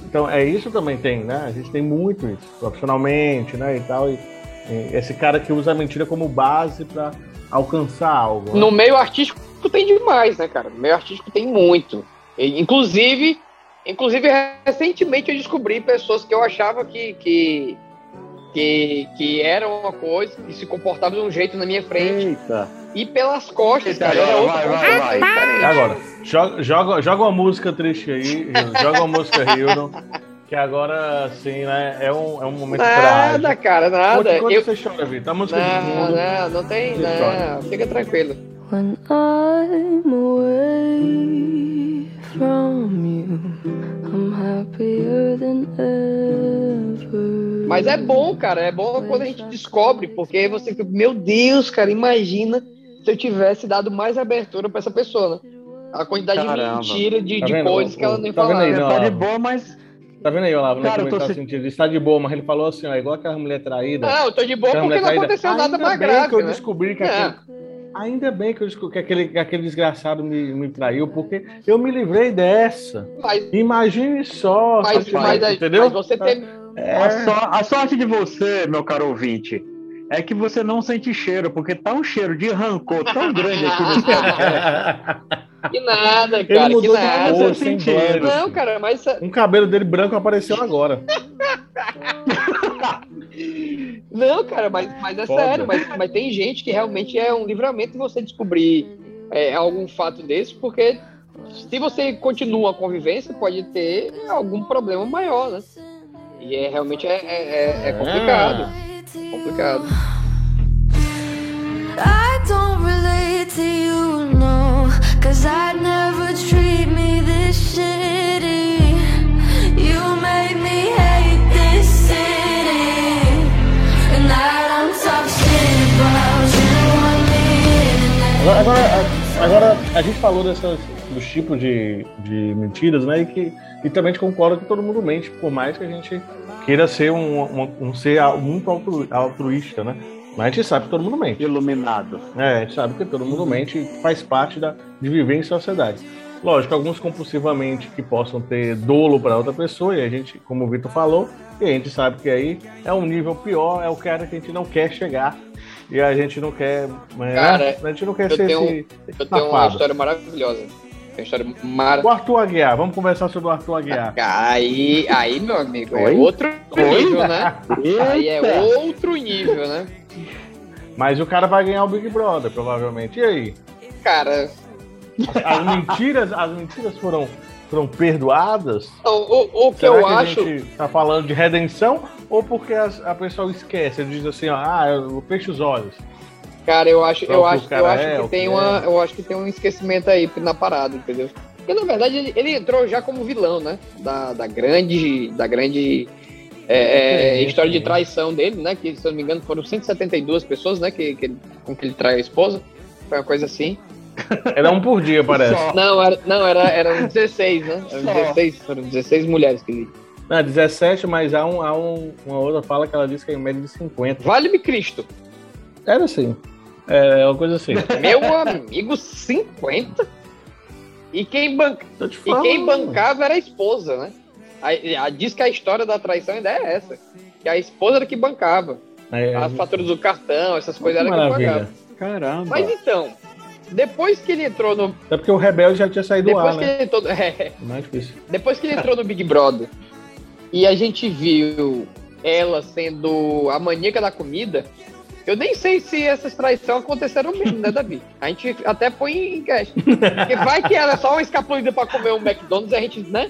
Então é isso também tem, né? A gente tem muito isso, profissionalmente, né? E tal. E, e esse cara que usa a mentira como base para alcançar algo. né? No meio artístico tem demais, né, cara? No meio artístico tem muito. E, Inclusive, inclusive, recentemente eu descobri pessoas que eu achava que, que, que, que eram uma coisa, que se comportavam de um jeito na minha frente. Eita. E pelas costas, Eita, cara, era vai, outra vai, vai, vai. Agora, joga, joga, joga uma música triste aí, joga uma música Hildon, que agora, assim, né, é um, é um momento Nada, trágico. cara, nada. Quanto, quanto Eu- você chora, Vitor? A música de Não, fundo. não, não tem, Você chora. não, fica tranquilo. When I'm away from you, I'm happier than ever. Mas é bom, cara, é bom quando a gente descobre, porque aí você fica, meu Deus, cara, imagina se eu tivesse dado mais abertura pra essa pessoa, né? A quantidade Caramba. de mentira, de, Tá de vendo? coisas que ela nem Tá vendo falava. aí, não, Tá de boa, mas. Tá vendo aí, Olavo, né, Cara, como eu tô ele tá se- sentindo? Ele está de boa, mas ele falou assim, ó, igual aquela mulher traída. Não, eu tô de boa porque não traída. aconteceu nada Ainda mais bem grave, que eu né? descobri que É. aquele... Ainda bem que eu descobri que aquele, que aquele desgraçado me, me traiu, porque eu me livrei dessa. Mas, Imagine só, mas, só mas, entendeu? mas você tem. É. A, só- a sorte de você, meu caro ouvinte, é que você não sente cheiro, porque tá um cheiro de rancor tão grande aqui podcast. [LAUGHS] Que nada, Ele cara, que mudou de nada. cor, sem banho. Não, cara, mas. Um cabelo dele branco apareceu agora. [LAUGHS] Não, cara, mas, mas é Foda. sério, mas, mas tem gente que realmente é um livramento você descobrir é, algum fato desse, porque se você continua a convivência, pode ter algum problema maior, né? E é, realmente é, é, é- é complicado. Complicado. I don't relate to you, no. Cause I'd never treat me this shitty. You made me hate this city. And I don't talk shit about you on the Agora, agora, agora, a gente falou dessas, dos tipos de, de mentiras, né? E que e também concorda que todo mundo mente, por mais que a gente queira ser um, um, um ser muito altru- altruísta, né? Mas a gente sabe que todo mundo mente. Iluminado. É, a gente sabe que todo mundo mente e faz parte da, de viver em sociedade. Lógico, alguns compulsivamente que possam ter dolo para outra pessoa, e a gente, como o Vitor falou, e a gente sabe que aí é um nível pior, é o cara que a gente não quer chegar. E a gente não quer. né, Cara, a gente não quer eu ser tenho, esse. eu tenho uma história maravilhosa. Tem uma história maravilhosa. O Arthur Aguiar, vamos conversar sobre o Arthur Aguiar. [LAUGHS] Aí, aí, meu amigo, é Oi? outro Oi? nível, né? Aí é outro nível, né? Mas o cara vai ganhar o Big Brother, provavelmente. E aí? Cara, As mentiras, as mentiras foram, foram perdoadas? o, o, o que Será eu que acho. a gente tá falando de redenção ou porque as- a, pessoa esquece? Ele diz assim, ó, ah, eu fecho os olhos. Cara, eu acho, eu acho, eu acho é, que tem que uma, é? eu acho que tem um esquecimento aí na parada, entendeu? Porque na verdade ele, ele entrou já como vilão, né? Da, da grande, da grande é, é, Sim, história de traição dele, né? Que se eu não me engano foram 172 pessoas, né? Que, que ele- com que ele traiu a esposa, foi uma coisa assim. Era um por dia, parece. Não, era, não era, eram 16, né? Eram Só. 16, foram 16 mulheres que ele. Não, 17, mas há, um, há um- uma outra fala que ela diz que é em média de 50. Vale-me Cristo. Era assim. É uma coisa assim. [LAUGHS] Meu amigo, 50? E quem, banca... e quem bancava era a esposa, né? A, a- diz que a história da traição ainda é essa. Que a esposa era que bancava. É, As faturas do cartão, essas coisas era que pagava. Caramba. Mas então, depois que ele entrou no. É porque o Rebelde já tinha saído do Depois ar, que né? ele entrou. [LAUGHS] É, Mais difícil. depois que ele entrou no Big Brother e a gente viu ela sendo a maníaca da comida, eu nem sei se essas traições aconteceram mesmo, né, Davi? A gente até põe em questão. Porque vai que era só uma escapulida pra comer um McDonald's e a gente, né?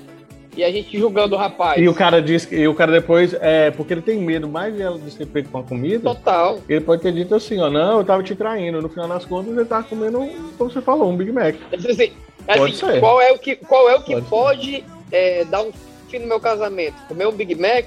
E a gente julgando o rapaz. E o cara diz que e o cara depois, é, porque ele tem medo mais de ela de ser pego com a comida. Total. Ele pode ter dito assim, ó, não, eu tava te traindo. No final das contas, ele tava comendo, como você falou, um Big Mac. Assim, assim, Pode assim, ser. qual é o que, qual é o que Pode pode, é, dar um fim no meu casamento? Comer um Big Mac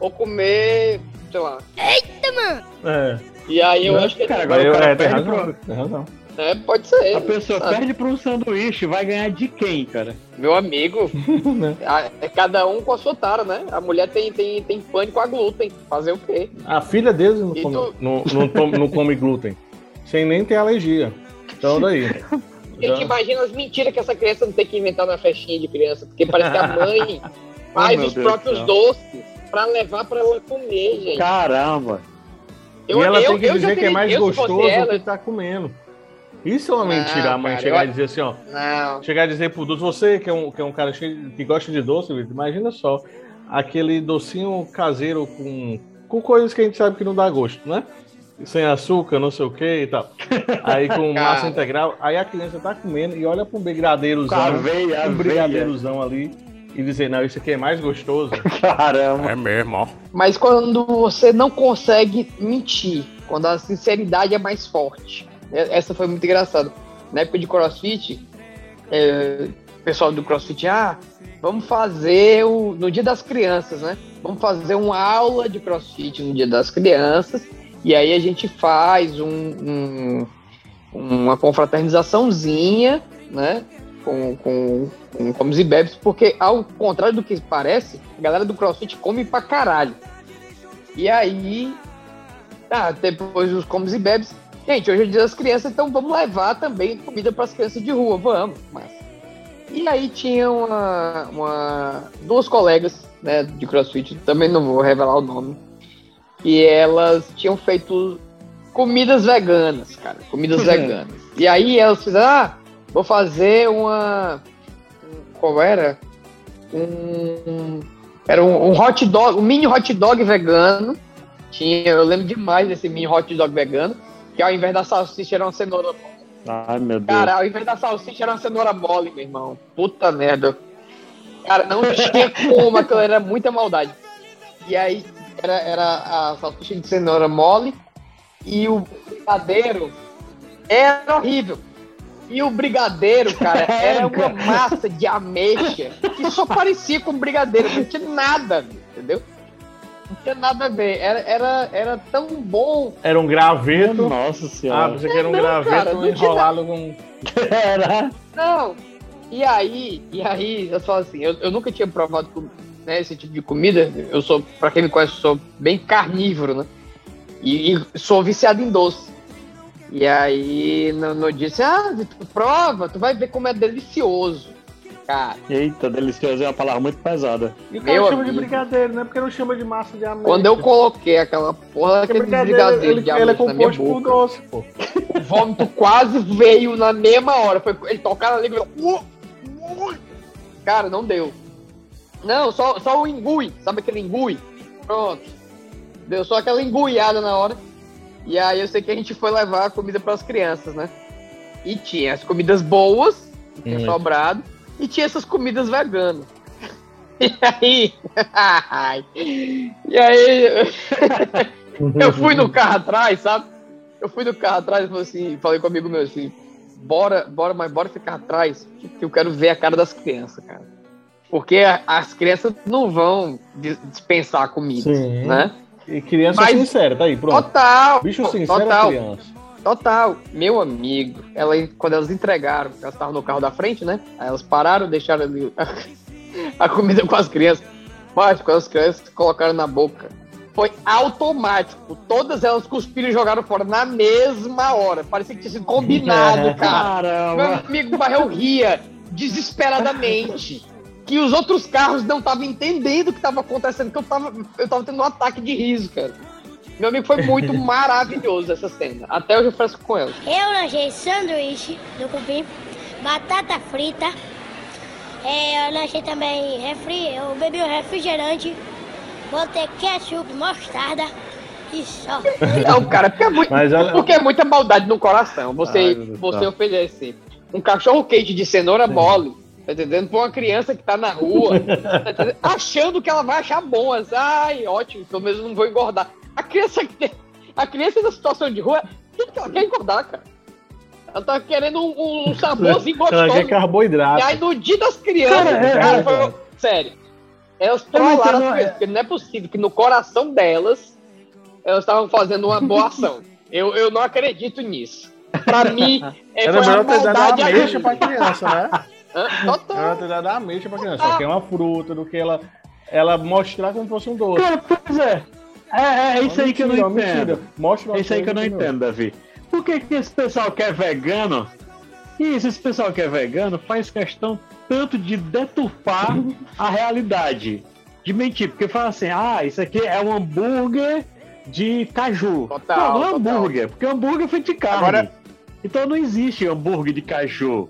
ou comer, sei lá. Eita, mano! É. E aí eu Né? acho que Cara, agora Eu- o cara é, tem perde razão, pro- tem razão. É, pode ser. A pessoa sabe? perde pra um sanduíche, vai ganhar de quem, cara? Meu amigo, [LAUGHS] a- é cada um com a sua tara, né? A mulher tem, tem, tem pânico a glúten. Fazer o quê? A filha deles não come, tu- não, não toma- não come glúten. Sem nem ter alergia. Então daí. [LAUGHS] Gente, imagina as mentiras que essa criança não tem que inventar na festinha de criança, porque parece que a mãe [LAUGHS] faz meu os Deus próprios céu. doces pra levar pra ela comer, gente. Caramba! Eu- e ela eu- tem que eu dizer que é mais gostoso ela- que tá comendo. Isso é uma Não, mentira, a mãe cara, chegar eu- e dizer assim, ó. Não. Chegar a dizer pro doce, você que é um, que é um cara cheio, que gosta de doce, imagina só, aquele docinho caseiro com, com coisas que a gente sabe que não dá gosto, né? Sem açúcar, não sei o que e tal. Aí com [LAUGHS] massa integral, aí a criança tá comendo e olha um brigadeirozão, Com aveia, um aveia. brigadeirozão ali e dizer, não, isso aqui é mais gostoso. [LAUGHS] Caramba! É mesmo, ó. Mas quando você não consegue mentir, quando a sinceridade é mais forte. Essa foi muito engraçada. Na época de CrossFit, é, o pessoal do CrossFit, ah, vamos fazer o, no dia das crianças, né? Vamos fazer uma aula de CrossFit no dia das crianças. E aí a gente faz um, um- uma confraternizaçãozinha, né? Com, com, com comes e bebes, porque ao contrário do que parece, a galera do CrossFit come pra caralho. E aí, tá, depois os comes e bebes. Gente, hoje é dia das crianças, então vamos levar também comida para as crianças de rua, vamos. Mas... E aí tinha uma, uma- duas colegas né, de CrossFit, também não vou revelar o nome, e elas tinham feito comidas veganas, cara, comidas [LAUGHS] veganas. E aí elas fizeram, ah, vou fazer uma. Qual era? Um. Era um, um hot dog, um mini hot dog vegano. Tinha, eu lembro demais desse mini hot dog vegano, que ao invés da salsicha era uma cenoura Ai, meu Deus. Cara, ao invés da salsicha era uma cenoura mole, meu irmão. Puta merda. Cara, não tinha como, aquilo era muita maldade. E aí era, era a salsicha de cenoura mole e o brigadeiro era horrível. E o brigadeiro, cara, [LAUGHS] era uma massa de ameixa que só parecia com brigadeiro, não tinha nada, entendeu? Não tinha nada a ver. Era, era, era tão bom. Era um graveto. Nossa Ah, senhora. você quer um Não, graveto cara, enrolado com. Era. Não. E aí, e aí, eu falo assim, eu, eu nunca tinha provado com- né, esse tipo de comida. Eu sou, pra quem me conhece, eu sou bem carnívoro, né? E, e sou viciado em doce. E aí, no, no dia, assim, ah, tu prova, tu vai ver como é delicioso. Cara, Eita, delicioso é uma palavra muito pesada. E o cara Meu chama de amigo. brigadeiro, né? Porque não chama de massa de ameixa. quando eu coloquei aquela porra daquele brigadeiro, ele, de ele é ameixa na minha composto por doce, pô. o [LAUGHS] vômito quase veio na mesma hora. Foi, ele tocaram ali e falou, "Uh, uh". Cara, não deu. Não, só, só o engui, sabe aquele engui? Pronto. Deu só aquela enguiada na hora. E aí eu sei que a gente foi levar a comida para as crianças, né? E tinha as comidas boas, que tinha Muito. sobrado, e tinha essas comidas veganas. [LAUGHS] E aí. [LAUGHS] e aí. [LAUGHS] eu fui no carro atrás, sabe? Eu fui no carro atrás e falei assim, falei com um amigo meu assim, bora, bora, mas bora ficar atrás, que eu quero ver a cara das crianças, cara. Porque as crianças não vão dis- dispensar a comida, Sim. né? E criança Mas- sincera, tá aí, pronto. Total! Bicho sincero total, é criança. total. Meu amigo, ela, quando elas entregaram, elas estavam no carro da frente, né? Aí elas pararam, deixaram ali [LAUGHS] a comida com as crianças. Mas quando as crianças colocaram na boca, foi automático. Todas elas cuspiram e jogaram fora na mesma hora. Parecia que tinha sido combinado, [LAUGHS] cara. Meu Caramba. amigo Barrel ria desesperadamente. Que os outros carros não estavam entendendo o que estava acontecendo, que eu tava, eu tava tendo um ataque de riso, cara. Meu amigo foi muito [LAUGHS] maravilhoso essa cena. Até hoje eu fresco com ela. Eu lanchei sanduíche do cupim, batata frita. É, eu lanchei também refri, eu bebi o refrigerante, botei ketchup, mostarda e só. Não, cara, porque é, muito, Mas olha- porque é muita maldade no coração. Ai, Você, Deus. você oferecer um cachorro quente de cenoura mole, tá entendendo? Pra uma criança que tá na rua, [LAUGHS] tá achando que ela vai achar bom. assim, Ai, ótimo, pelo menos não vou engordar. A criança que tem, a criança na situação de rua, tudo que ela quer é engordar, cara. Ela tá querendo um, um saborzinho gostoso. [LAUGHS] Ela quer carboidrato. E aí no dia das crianças, Cara, é, cara, é, foi- cara. sério. Elas trollaram as crianças, porque não é possível que no coração delas elas estavam fazendo uma boa ação. [LAUGHS] Eu, eu não acredito nisso. pra mim, é, Era foi uma maldade a pra criança, né? Hã? Total. Era ter dado a ameixa pra criança. Só que é uma fruta do que ela, ela mostrar como fosse um doce. Cara, pois é. É, é, é isso aí que eu não entendo. Mostra uma É isso aí que eu não entendo, Davi. Por que, que esse pessoal que é vegano, isso, esse pessoal que é vegano faz questão tanto de deturpar a realidade, de mentir, porque fala assim, ah, isso aqui é um hambúrguer de caju. Total, não, não é total. hambúrguer, porque hambúrguer é feito de carne. Agora- Então não existe hambúrguer de caju.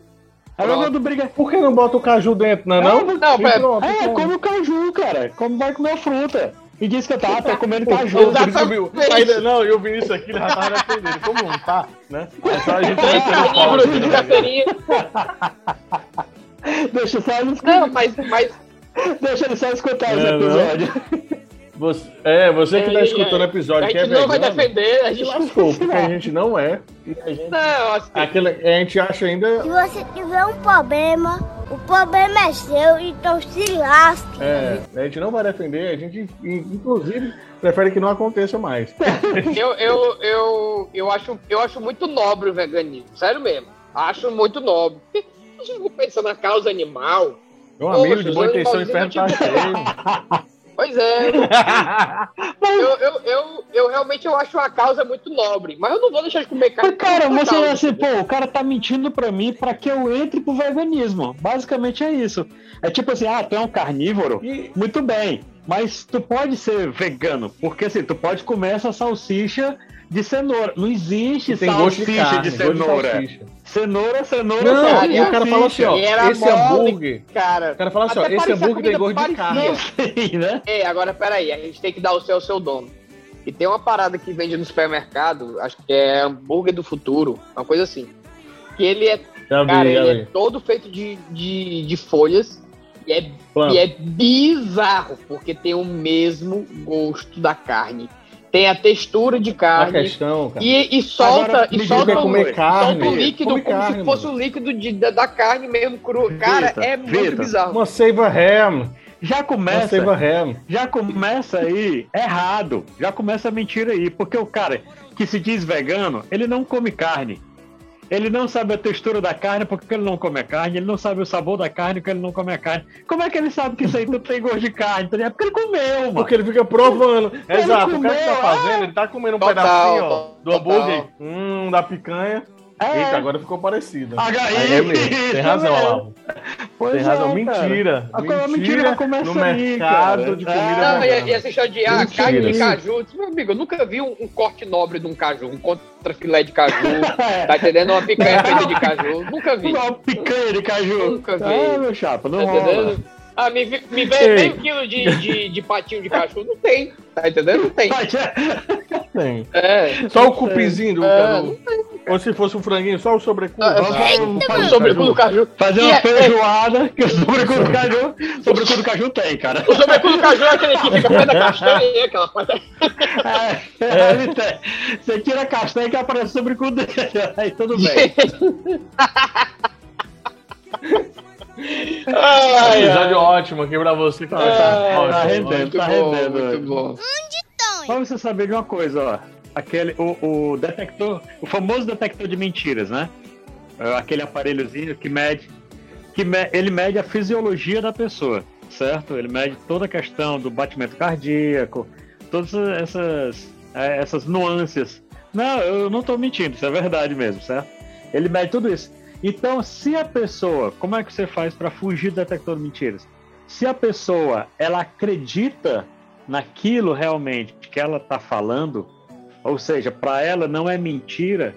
Agora Pronto. quando briga. Por que não bota o caju dentro, não é não? Não, E pera. pronto, É, pronto. come o caju, cara. Como vai comer fruta. E diz que tá, tá comendo caju. Exatamente. Ainda, não, e o Vinícius aqui ele já tava defendendo. Como não tá, né? É só a gente É, pau, de né? carteirinha. [LAUGHS] Deixa só eles Não, mas, mas Deixa ele só escutar esse É, não. episódio. Você, é, você que tá É, escutando o é, episódio a que é gente não vai vegano, defender, a gente lascou, porque a gente não é. E a gente, Não, assim, aquela, a gente acha ainda. Se você tiver um problema, o problema é seu, então se lasque. É, a gente não vai defender, a gente, inclusive, prefere que não aconteça mais. [LAUGHS] eu, eu, eu, eu, acho, eu acho muito nobre o veganismo, sério mesmo. Acho muito nobre. A gente pensando na causa animal. Meu amigo, Poxa, de boa intenção, inferno tá cheio. [LAUGHS] [LAUGHS] Pois é. [LAUGHS] eu, eu, eu, eu realmente eu acho uma causa muito nobre, mas eu não vou deixar de comer carne. Cara, você causa. assim, pô, o cara tá mentindo pra mim pra que eu entre pro veganismo. Basicamente é isso. É tipo assim, ah, tu é um carnívoro? E- Muito bem. Mas tu pode ser vegano, porque assim, tu pode comer essa salsicha de cenoura. Não existe Tem gosto de salsicha carne, de, gosto de cenoura. salsicha. Cenoura, cenoura, Não, salsicha. e o cara fala assim, ó, era esse mole, hambúrguer. Cara, O cara fala assim, ó, esse hambúrguer tem gosto de carne. Sim, né? É, agora peraí, a gente tem que dar o seu ao seu dono. E tem uma parada que vende no supermercado, acho que é hambúrguer do futuro, uma coisa assim. Que ele é, Já vi, cara, já ele é vi. todo feito de, de, de folhas e é, e é bizarro, porque tem o mesmo gosto da carne. Tem a textura de A carne. questão, cara. E, e solta, Agora, e solta, diga o- comer solta carne. o líquido Come como carne, se fosse mano. o líquido de, da, da carne mesmo cru. Cara, é muito Vitor. bizarro. Uma Saber Ham. Já Uma começa. Saber Ham. já começa aí errado. Já começa a mentira aí. Porque o cara que se diz vegano, ele não come carne. Ele não sabe a textura da carne porque ele não come a carne. Ele não sabe o sabor da carne porque ele não come a carne. Como é que ele sabe que isso aí tudo tem gosto de carne? É porque ele comeu, mano. Porque ele fica provando. Ele Exato, o cara que tá comeu, fazendo, ah. ele tá comendo um Total, pedacinho ó, do hambúrguer, hum, da picanha. É. Eita, agora ficou parecido. Ah, Aí é mesmo. Tem razão, Olavo. Pois Tem razão. é, Mentira. cara. A mentira já começa no aí, mercado cara. de comida Não, e, e essa história de ah, Mentira. carne de caju. Meu amigo, eu nunca vi um, um corte nobre de um caju, um contra filé de caju. [LAUGHS] Tá entendendo? Uma picanha feita de caju. Nunca vi. Uma picanha de caju. Nunca vi. Ah, meu chapa, não Tá rola. entendendo? Ah, me, me vê Ei. meio quilo de, de, de patinho de cachorro. Não tem. Tá entendendo? Não tem. É- Tem. É. Só o cupizinho do É. caju. Ou se fosse um franguinho, só o sobrecu. Ah, Vamos fazer um- O sobrecu do caju. Fazer uma é- feijoada, que o sobrecu do caju, sobrecu do caju tem, cara. O sobrecu do caju é aquele que fica perto da castanha, aquela parte. É, é, ele tem. Você tira a castanha que aparece o sobrecu dele, aí tudo bem. [LAUGHS] Ai, Episódio ai. ótimo aqui pra você. Tá, Ah, Tá ótimo. rendendo, Muito tá bom, rendendo. muito bom. Pra você saber de uma coisa, ó. Aquele, o, o detector, o famoso detector de mentiras, né? É Aquele aparelhozinho que mede, que me- ele mede a fisiologia da pessoa, certo? Ele mede toda a questão do batimento cardíaco, todas essas, é, essas nuances. Não, eu não tô mentindo, isso é verdade mesmo, certo? Ele mede tudo isso. Então, se a pessoa, como é que você faz para fugir do detector de mentiras? Se a pessoa ela acredita naquilo realmente que ela está falando, ou seja, para ela não é mentira,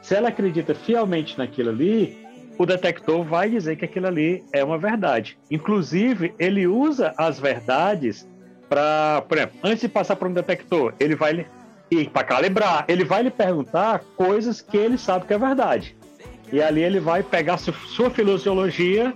se ela acredita fielmente naquilo ali, o detector vai dizer que aquilo ali é uma verdade. Inclusive, ele usa as verdades para, por exemplo, antes de passar para um detector, ele vai e para calibrar, ele vai lhe perguntar coisas que ele sabe que é verdade. E ali ele vai pegar su- sua filosiologia,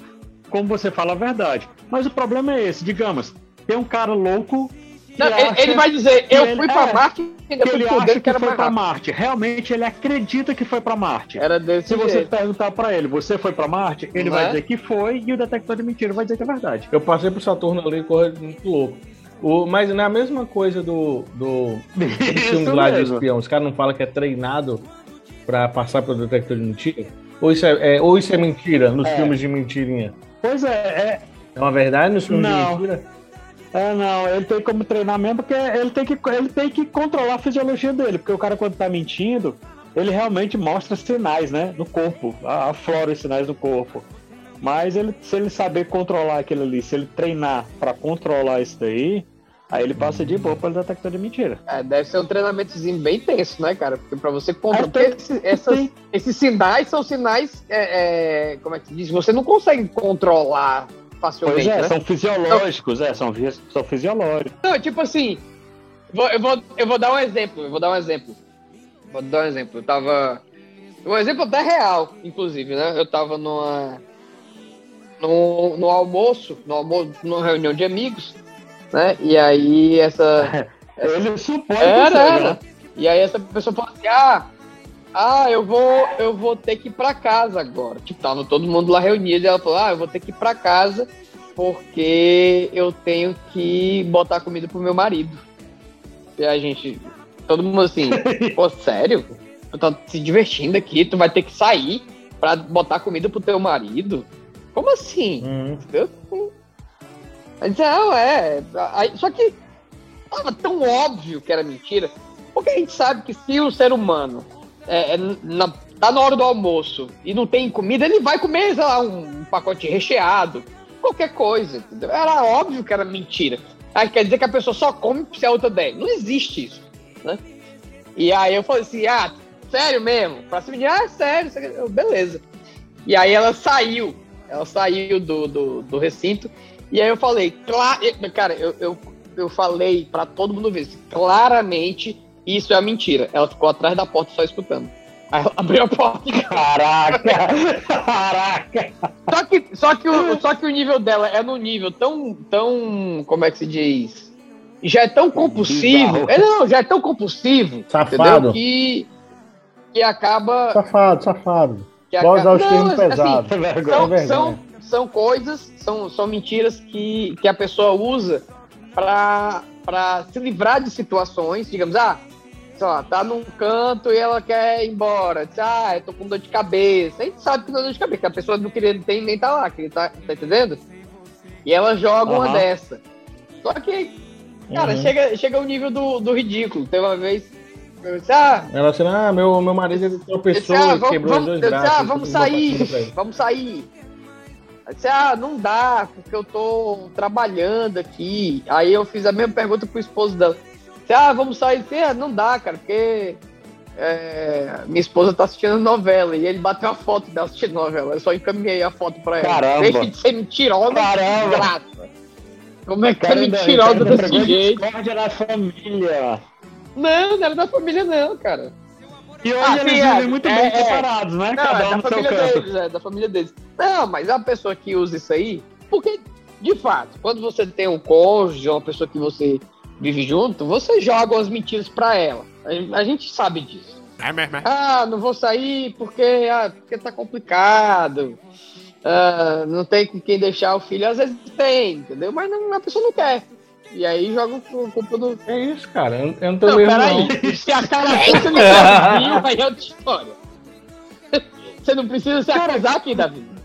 como você fala a verdade. Mas o problema é esse, digamos, tem um cara louco que Não, ele, acha ele vai dizer, eu ele- fui pra é, Marte e ainda ele acha que que era foi rápido. Marte. Realmente ele acredita que foi para Marte. Era desse Se você jeito. perguntar para ele, você foi para Marte, ele Não vai é? dizer que foi e o detector de mentira vai dizer que é verdade. Eu passei pro Saturno ali, correndo muito louco. O, mas não é a mesma coisa do, do, [LAUGHS] do filme Isso lá de mesmo. espião. Os caras não falam que é treinado pra passar pro detector de mentira? Ou isso é, é- ou isso é mentira nos É. filmes de mentirinha? Pois é, é. É uma verdade nos filmes Não. de mentira? É, não, ele tem como treinamento porque ele tem, que, ele tem que controlar a fisiologia dele, porque o cara quando tá mentindo, ele realmente mostra sinais, né, no corpo, aflora os sinais no corpo. Mas ele, se ele saber controlar aquilo ali, se ele treinar pra controlar isso daí, aí ele passa de boa pelo detector de mentira. É, deve ser um treinamentozinho bem tenso, né, cara? Porque pra você porque esse- essas- esses sinais são sinais. é, é, como é que se diz? Você não consegue controlar facilmente. Pois é, né? são fisiológicos, é, são, são fisiológicos. Não, tipo assim, vou- eu, vou, eu vou dar um exemplo, eu vou dar um exemplo. Vou dar um exemplo. Eu tava. Um exemplo até real, inclusive, né? Eu tava numa. No, no almoço, no almoço, numa reunião de amigos, né? E aí essa. [LAUGHS] Ele supõe que Era, seja, era. E aí essa pessoa falou assim: ah, ah, eu vou, eu vou ter que ir pra casa agora. Tipo, tava todo mundo lá reunido e ela falou: ah, eu vou ter que ir pra casa porque eu tenho que botar comida pro meu marido. E a gente, todo mundo assim, [LAUGHS] pô, sério? Tu tá se divertindo aqui, tu vai ter que sair pra botar comida pro teu marido? Como assim? Aí ah, é. Só que tava tão óbvio que era mentira, porque a gente sabe que se o ser humano é, é na- tá na hora do almoço e não tem comida, ele vai comer, sei lá, um, um pacote recheado, qualquer coisa, entendeu? Era óbvio que era mentira. Aí quer dizer que a pessoa só come se a outra der. Não existe isso, né? E aí eu falei assim, ah, sério mesmo? Pra cima de, ah, sério, aqui- eu, beleza. E aí ela saiu, ela saiu do, do, do recinto, e aí eu falei, claro, cara, eu, eu, eu falei pra todo mundo ver, claramente isso é a mentira. Ela ficou atrás da porta só escutando. Aí ela abriu a porta e... Caraca! [LAUGHS] Caraca! Só que, só, que o, só que o nível dela é num nível tão, tão, como é que se diz? Já é tão compulsivo. É, não, já é tão compulsivo. Safado. Entendeu? Que, que acaba. Safado, safado. que Pode usar os termos assim, pesados. são, vergonha. são, são coisas, são, são mentiras que, que a pessoa usa pra, pra se livrar de situações, digamos, ah, sei lá, tá num canto e ela quer ir embora. Diz, ah, eu tô com dor de cabeça. A gente sabe que é dor de cabeça, que a pessoa não queria tem nem tá lá, que ele tá, tá entendendo? E ela joga uma Aham. dessa. Só que, cara, Uhum. chega, chega ao nível do, do ridículo. Tem uma vez. Disse, ah, Ela assim, ah, meu, meu marido tropeçou eu disse, ah, e vamos, quebrou vamos, os dois eu disse, braços. ah, vamos sair, vamos sair. Disse, ah, não dá, porque eu tô trabalhando aqui. Aí eu fiz a mesma pergunta pro esposo dela. Disse, ah, vamos sair. Disse, ah, não dá, cara, porque é, minha esposa tá assistindo novela e ele bateu a foto dela assistindo novela. Eu só encaminhei a foto pra ela. Caramba. Deixa de ser mentirosa, Caramba. Como é que Cara, é mentirosa desse jeito? discórdia na família. Não, não era da família não, cara. E hoje Ah, eles sim, é, vivem muito é, bem é. separados, né? Não, Cada é um da no seu canto. deles, é da família deles. Não, mas a pessoa que usa isso aí, porque, de fato, quando você tem um cônjuge, uma pessoa que você vive junto, você joga umas mentiras pra ela. A, gente sabe disso. É mesmo, é? Ah, não vou sair porque, ah, porque tá complicado. Ah, não tem com quem deixar o filho. Às vezes tem, entendeu? Mas não- a pessoa não quer. E aí joga o culpa do. É isso, cara. Eu, eu não tô Não, peraí. não. [LAUGHS] Se a cara pensa no [LAUGHS] aí é outra história. [LAUGHS] Você não precisa se acusar aqui, Davi.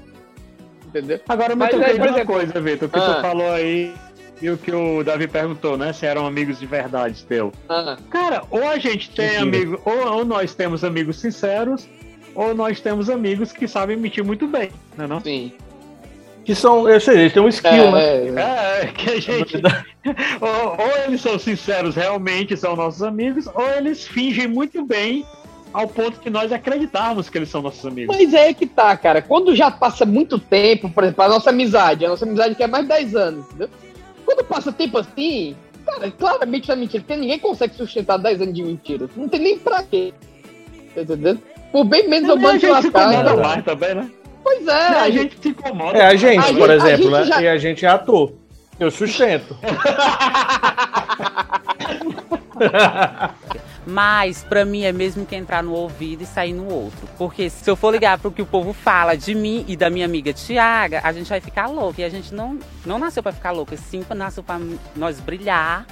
Entendeu? Agora me toquei aí, de por uma exemplo- coisa, Vitor, que Ah. tu falou aí e o que o Davi perguntou, né? Se eram amigos de verdade teu. Ah, Cara, ou a gente tem Mentira. amigos, ou, ou nós temos amigos sinceros, ou nós temos amigos que sabem mentir muito bem, né não? sim. Que são, eu sei, eles têm um skill, né? É, É, que a gente. [LAUGHS] ou, ou eles são sinceros realmente, são nossos amigos, ou eles fingem muito bem ao ponto que nós acreditarmos que eles são nossos amigos. Mas é que tá, cara. Quando já passa muito tempo, por exemplo, a nossa amizade, a nossa amizade que é mais de 10 anos, entendeu? Quando passa tempo assim, cara, claramente não é mentira, porque ninguém consegue sustentar 10 anos de mentira. Não tem nem pra quê. Tá entendendo? Por bem menos eu E a mando se lascar. cara. mais também, né? Pois é, E a gente- se incomoda. É, a gente, A por gente- a exemplo, gente né? já- E a gente é ator. Eu sustento. [LAUGHS] [LAUGHS] Mas pra mim é mesmo que entrar no ouvido e sair no outro. Porque se eu for ligar pro que o povo fala de mim e da minha amiga Tiaga, a gente vai ficar louco. E a gente não, não nasceu pra ficar louco, sim nasceu pra nós brilhar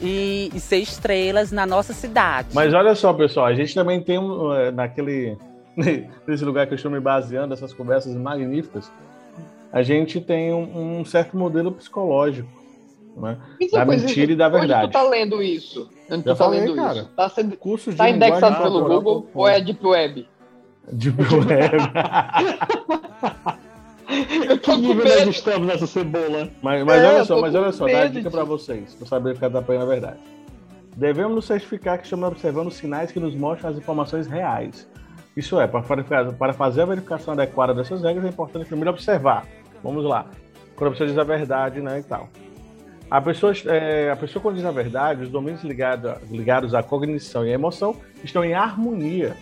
e, e ser estrelas na nossa cidade. Mas olha só, pessoal, a gente também tem eh, naquele [LAUGHS] nesse lugar que eu estou me baseando, essas conversas magníficas, a gente tem um, um certo modelo psicológico, né? É Da mentira e da Onde verdade. tu tá lendo isso? Onde Já tu tá falei, lendo cara. isso? Tá, sendo, Curso de tá indexado linguagem pelo natural Google com. ou é Deep Web? Deep Web. [LAUGHS] Que nível nós estamos nessa cebola? Mas, mas É, olha eu só, tô mas olha só, dá a medo dica de- pra vocês, pra saber ficar da pena a verdade. Devemos nos certificar que estamos observando sinais que nos mostram as informações reais. Isso é, para, para fazer a verificação adequada dessas regras, é importante primeiro observar. Vamos lá. Quando a pessoa diz a verdade, né, e tal. A pessoa, é, a pessoa quando diz a verdade, os domínios ligado- ligados à cognição e à emoção estão em harmonia.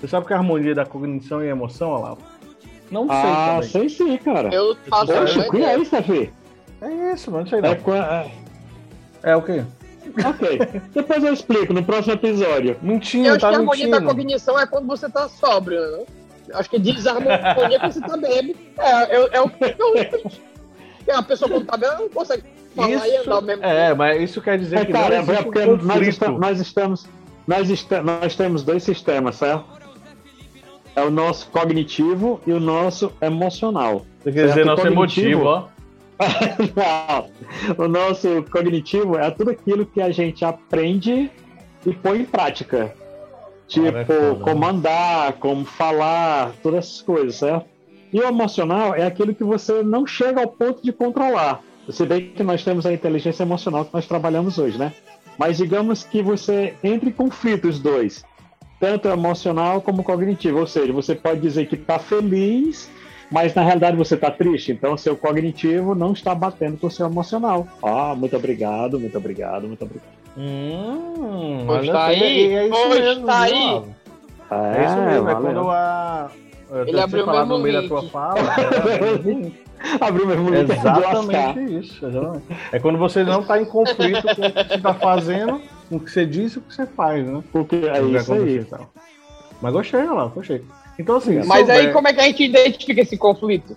Você sabe que a harmonia da cognição e emoção, Olavo? Não sei Ah, também. sei sim, cara. Eu faço Poxa, uma que é isso, Davi? É isso, mano, não sei não. É, qua- é- É o quê? Ok. Depois eu explico no próximo episódio. Mentindo, Eu acho tá que a harmonia da cognição é quando você tá sóbrio, né? Eu Acho que desarmonia é quando você tá bêbado. É, é, é o [LAUGHS] é a pessoa quando tá bêbada não consegue falar e andar ao mesmo é, mas isso quer dizer É, que cara, não é porque um nós, conflito. esta- nós estamos. Nós, esta- nós temos dois sistemas, certo? É o nosso cognitivo e o nosso emocional. Você quer dizer nosso emotivo, ó. [LAUGHS] O nosso cognitivo é tudo aquilo que a gente aprende e põe em prática. Tipo, foda, como andar, como falar, todas essas coisas, certo? E o emocional é aquilo que você não chega ao ponto de controlar. Se bem que nós temos a inteligência emocional que nós trabalhamos hoje, né? Mas digamos que você entre em conflito os dois, tanto emocional como cognitivo. Ou seja, você pode dizer que está feliz, mas na realidade você está triste. Então, seu cognitivo não está batendo com o seu emocional. Ah, muito obrigado, muito obrigado, muito obrigado. Hum, Pois tá aí, é, é isso pois mesmo, tá aí. Olavo? É isso mesmo, é quando a. Ele você abriu falar mesmo no meio da tua fala. [LAUGHS] Abriu mesmo link. Exatamente isso. exatamente. É quando você não está em conflito com o que você está fazendo, com o que você diz e o que você faz, né? Porque é O isso aí. tal. Mas gostei, olha lá, gostei. Então, assim. Mas aí souber- como é que a gente identifica esse conflito?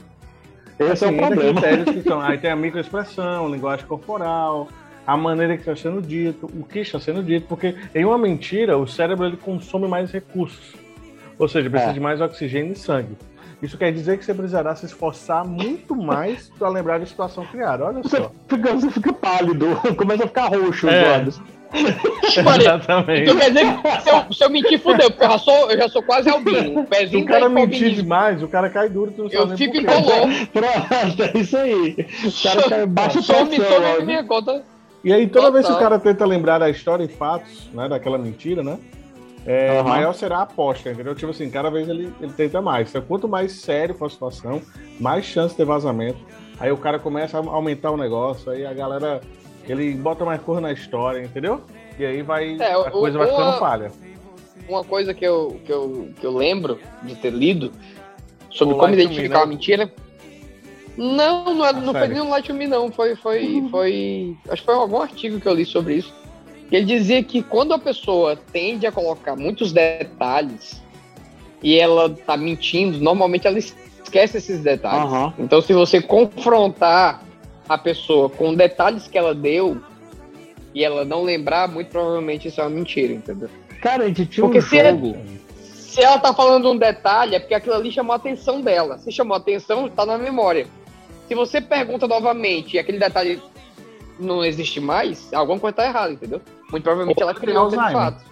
Esse é o Assim, problema. são- aí tem a microexpressão, linguagem corporal, a maneira que está sendo dito, o que está sendo dito, porque em uma mentira o cérebro ele consome mais recursos, ou seja, precisa É. de mais oxigênio e sangue. Isso quer dizer que você precisará se esforçar muito mais para lembrar da situação criada. Olha Você só. fica, você fica pálido, [LAUGHS] começa a ficar roxo os É. [LAUGHS] olhos. Exatamente. Então quer dizer que se eu, se eu mentir, fudeu, porque eu já sou, eu já sou quase albino. Se [LAUGHS] pezinho o cara tá mentir demais, o cara cai duro, tu não Eu sabe fico incolor. Pronto, é isso aí. O cara cai baixa Some, minha conta. E aí, toda vez que o Total. cara tenta lembrar da história e fatos, né, daquela mentira, né? É, Aham. maior será a aposta, entendeu? Tipo assim, cada vez ele, ele tenta mais. Então, quanto mais sério for a situação, mais chance de vazamento. Aí o cara começa a aumentar o negócio, aí a galera, ele bota mais cor na história, entendeu? E aí vai, É, a o- coisa vai o- ficando falha. Uma coisa que eu, que eu, que eu lembro de ter lido sobre O como to Me, identificar né? uma mentira. Não, não, é- não foi nem um Light to Me, não. Foi, foi, foi. [LAUGHS] Acho que foi algum artigo que eu li sobre isso. Ele dizia que quando a pessoa tende a colocar muitos detalhes e ela tá mentindo, normalmente ela esquece esses detalhes. Aham. Então, se você confrontar a pessoa com detalhes que ela deu e ela não lembrar, muito provavelmente isso é uma mentira, entendeu? Cara, a gente tinha Porque um se é- jogo. Se ela tá falando um detalhe, é porque aquilo ali chamou a atenção dela. Se chamou a atenção, tá na memória. Se você pergunta novamente e aquele detalhe não existe mais, alguma coisa tá errada, entendeu? Muito provavelmente ela criou aquele Alzheimer. fato.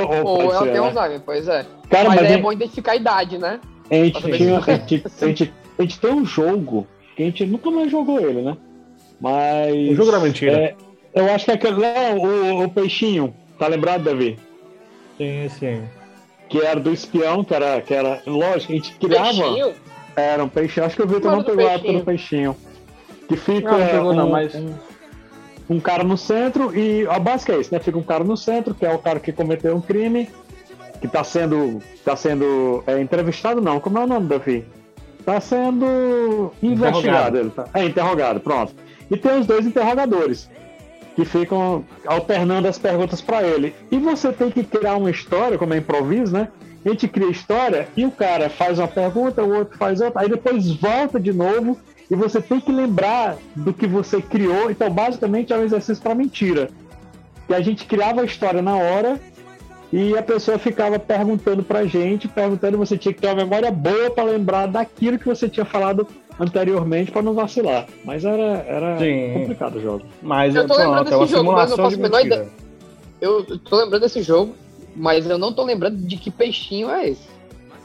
Ou- ou Ou ela ser, tem né? Alzheimer, pois é. Cara, mas mas é é- bom identificar a idade, né? A gente, tinha, a, gente, a, gente, a gente tem um jogo que a gente nunca mais jogou ele, né? Mas. O jogo da mentira. é, eu acho que é aquele lá, o, o peixinho. Tá lembrado, Davi? Sim, sim. Que era do espião, que era. Que era lógico, a gente criava. Peixinho? Era um peixinho. Acho que o Vitor Não, não do pegou do peixinho. Que fica. Não, não pegou um, não, mas- um, um cara no centro e a básica é isso, né? Fica um cara no centro, que é o cara que cometeu um crime, que tá sendo. tá sendo é, entrevistado, não. Como é o nome, Davi? Tá sendo investigado. Ele tá, é, interrogado, pronto. E tem os dois interrogadores. Que ficam alternando as perguntas para ele. E você tem que criar uma história, como é improviso, né? A gente cria história e o cara faz uma pergunta, o outro faz outra, aí depois volta de novo e você tem que lembrar do que você criou. Então, basicamente, é um exercício para mentira. Que a gente criava a história na hora e a pessoa ficava perguntando pra gente, perguntando, você tinha que ter uma memória boa para lembrar daquilo que você tinha falado anteriormente para não vacilar. Mas era, era Sim. complicado o jogo. Mas Eu é tô lembrando pronto, é uma desse jogo, mas eu não faço a menor ideia. Eu tô lembrando desse jogo, mas eu não tô lembrando de que peixinho é esse.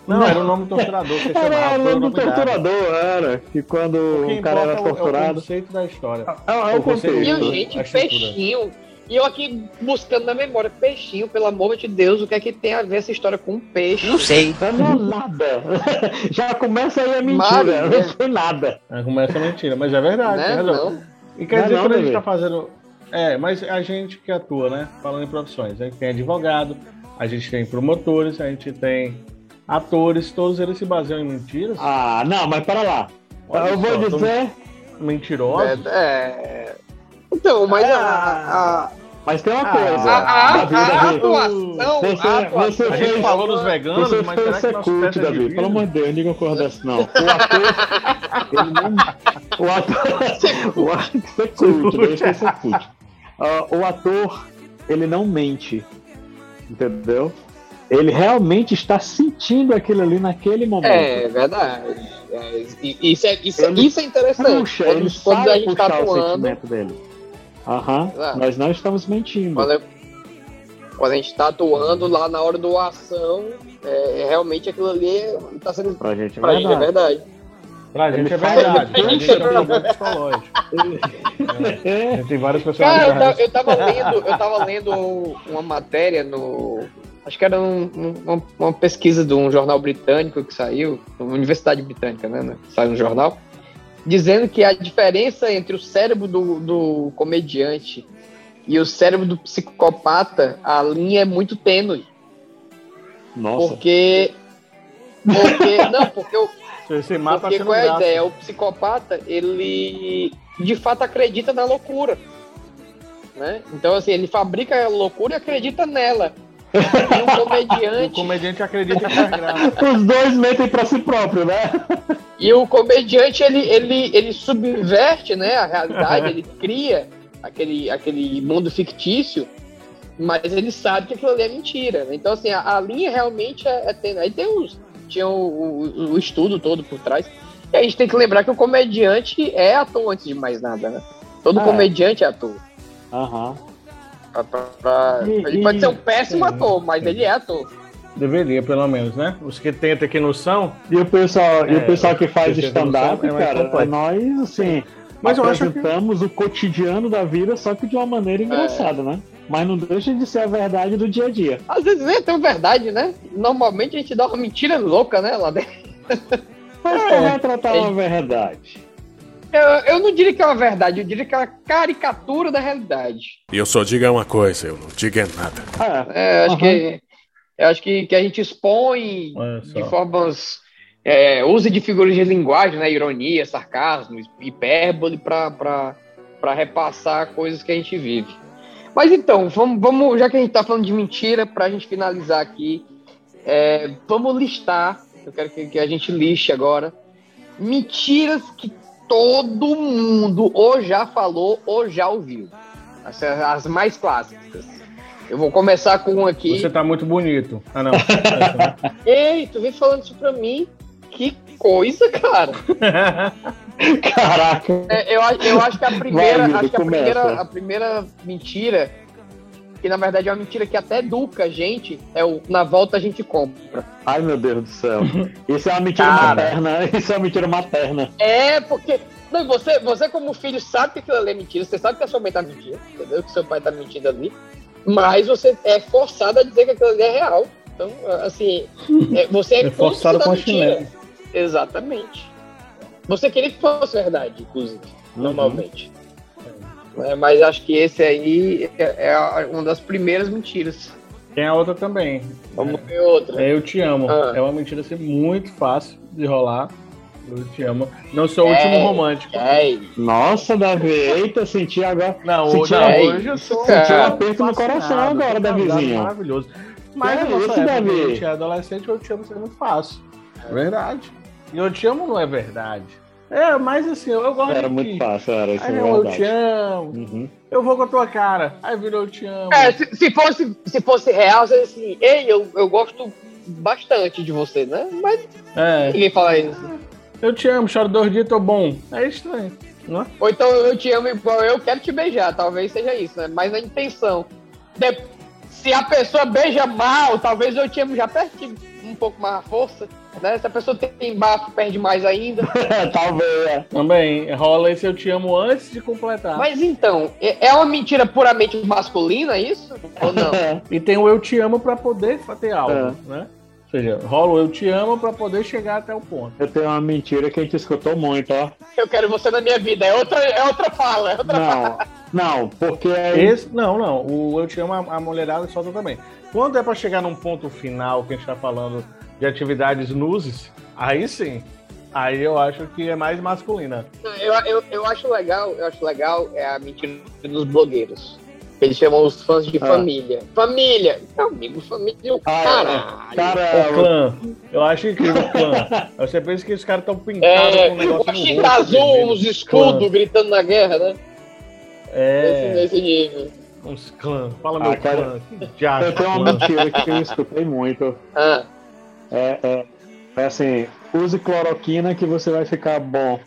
Não, era o nome do torturador que você [LAUGHS] Era chamava. o foi nome do dado. torturador, era. Que quando O que o cara era importa é o- É o torturado. conceito da história. É, é o conceito. E eu, gente, peixinho. E eu aqui buscando na memória, peixinho, pelo amor de Deus, o que é que tem a ver essa história com um peixe? Não sei. Não é nada. [LAUGHS] Já começa aí a mentira. Não foi nada. Aí começa a mentira, mas é verdade, Né? razão. Não. E quer Não é dizer, não, quando a gente bebê. tá fazendo. É, mas a gente que atua, né? Falando em profissões. A gente tem advogado, a gente tem promotores, a gente tem atores, todos eles se baseiam em mentiras. Ah, não, mas para lá. Olha eu vou só, dizer. Mentirosos. É, é. Então, mas a, a, Mas tem uma Ah, coisa. a, a, Davi, a Davi. atuação. Você, a atuação você A gente fez, falou dos veganos, você mas fez será que nosso secult, teto é Davi. divino? Pelo amor de Deus, ninguém concorda dessa, não. O ator. ele não. O ator. o ator. Secult, deixa eu secult. Ah, o ator, ele não mente. Entendeu? Ele realmente está sentindo aquilo ali naquele momento. É verdade. É, isso, é, isso, Ele isso é interessante. Puxa, quando, ele quando a gente tá puxar o atuando, sentimento dele. Aham, Exato. nós não estamos mentindo. quando, quando a gente tá atuando lá na hora do ação, é, realmente aquilo ali é- tá sendo. Pra gente é Pra gente é verdade. verdade. Pra gente Ele é verdade. Pra gente é problema psicológico. [LAUGHS] É. Tem várias Cara, eu eu tava lendo, eu tava lendo uma matéria no. Acho que era um- um- uma, uma pesquisa de um jornal britânico que saiu, uma universidade britânica, né? né, Saiu no jornal, dizendo que a diferença entre o cérebro do, do comediante e o cérebro do psicopata, a linha é muito tênue. Nossa. Porque. Porque. [LAUGHS] Não, porque o, Você, mata porque qual é a ideia? O psicopata, ele de fato acredita na loucura. Né? Então, assim, ele fabrica a loucura e acredita nela. E um [LAUGHS] O comediante. comediante acredita que graça. Os dois mentem pra si próprio, né? E o comediante, ele, ele, ele subverte né, a realidade, ele cria aquele, aquele mundo fictício, mas ele sabe que aquilo ali é mentira. né? Então, assim, a, a linha realmente é, é tênue. Aí tem os, tinha o, o, o estudo todo por trás. E a gente tem que lembrar que o comediante é ator antes de mais nada, né? Todo É. comediante é ator. Aham. Pra- pra- pra- E- ele e- pode ser um péssimo sim, ator, mas ele é ator. Deveria, pelo menos, né? Os que tentam aqui no são. E o pessoal, e É, o pessoal que faz stand-up, é cara, complexo. nós, assim, Mas eu acho que- apresentamos o cotidiano da vida, só que de uma maneira engraçada, né? Mas não deixa de ser a verdade do dia a dia. Às vezes nem é tão verdade, né? Normalmente a gente dá uma mentira louca, né? Lá dentro. Mas É. como é tratar uma verdade? Eu, eu não diria que é uma verdade, eu diria que é uma caricatura da realidade. E eu só digo uma coisa, eu não digo é nada. Ah, É, eu acho que eu acho que, que a gente expõe de formas é, usa de figuras de linguagem, né? Ironia, sarcasmo, hipérbole para repassar coisas que a gente vive. Mas então, vamos, vamos já que a gente está falando de mentira, para a gente finalizar aqui, é, vamos listar. Eu quero que, que a gente lixe agora mentiras que todo mundo ou já falou ou já ouviu. As, as mais clássicas. Eu vou começar com um aqui. Você tá muito bonito. Ah, não. [LAUGHS] Ei, tu vem falando isso pra mim? Que coisa, cara. [LAUGHS] Caraca. É, eu, eu acho que a primeira, Vai, acho que a primeira, a primeira mentira, que na verdade é uma mentira que até educa a gente, é o na volta a gente compra. Ai, meu Deus do céu. [LAUGHS] Isso é uma mentira Cara. materna. [LAUGHS] Isso é uma mentira materna. É, porque. Não, você, você, como filho, sabe que aquilo ali é mentira, você sabe que a sua mãe tá mentindo, entendeu? Que seu pai tá mentindo ali. Mas você é forçado a dizer que aquilo ali é real. Então, assim, é, você é, [LAUGHS] É forçado com a mentira. chinela. Exatamente. Você queria que fosse verdade, inclusive, normalmente. É, mas acho que esse aí é, é uma das primeiras mentiras. Tem a outra também. Vamos ver outra. É Eu Te Amo. Ah. É uma mentira assim, muito fácil de rolar. Eu te amo. Não sou o último É, romântico. É, Nossa, Davi. Eita, senti agora. Não, Senti hoje eu sou. Senti um aperto no coração agora, Davizinho. Maravilhoso. Mas nossa isso, Davi? quando a gente é adolescente, eu te amo seria muito fácil. É verdade. E eu te amo não é verdade. É, mas assim, eu, eu gosto Era de muito fácil, era isso, Aí é eu, te amo. Uhum. Eu vou com a tua cara. Aí virou eu te amo. É, se, se fosse, se fosse real, você assim, ei, eu, eu gosto bastante de você, né? Mas É. ninguém fala isso. Eu te amo, choro dois dias, tô bom. É estranho, não é? Ou então eu te amo igual eu quero te beijar, talvez seja isso, né? Mas a intenção. De- Se a pessoa beija mal, talvez eu te amo já perde um pouco mais a força, né? Se a pessoa tem bafo, perde mais ainda. [LAUGHS] Talvez, é. Também rola esse eu te amo antes de completar. Mas então, é é uma mentira puramente masculina isso? Ou não? [LAUGHS] e tem o eu te amo pra poder ter algo, É. né? Ou seja, rola o eu te amo pra poder chegar até o ponto. Eu tenho uma mentira que a gente escutou muito, ó. Eu quero você na minha vida. É outra, é outra fala. É outra Não, fala. não, porque é Esse, não, não. O eu te amo, a, a mulherada solta também. Quando é pra chegar num ponto final que a gente tá falando de atividades nuzes, aí sim. Aí eu acho que é mais masculina. Eu, eu, eu acho legal, eu acho legal é a mentira dos blogueiros. Eles chamam os fãs de Ah. família. Família! Meu amigo, família, Ah, caralho. O clã. Eu acho incrível o clã. Você pensa que os caras estão pintados É, com um negócio o rosto, azul, uns escudos gritando na guerra, né? Nesse, É, nesse nível. uns clã. Fala Ah, meu cara, clã. Que diacho, Eu tenho uma mentira que eu escutei muito. Ah, É, é, é assim, use cloroquina que você vai ficar bom.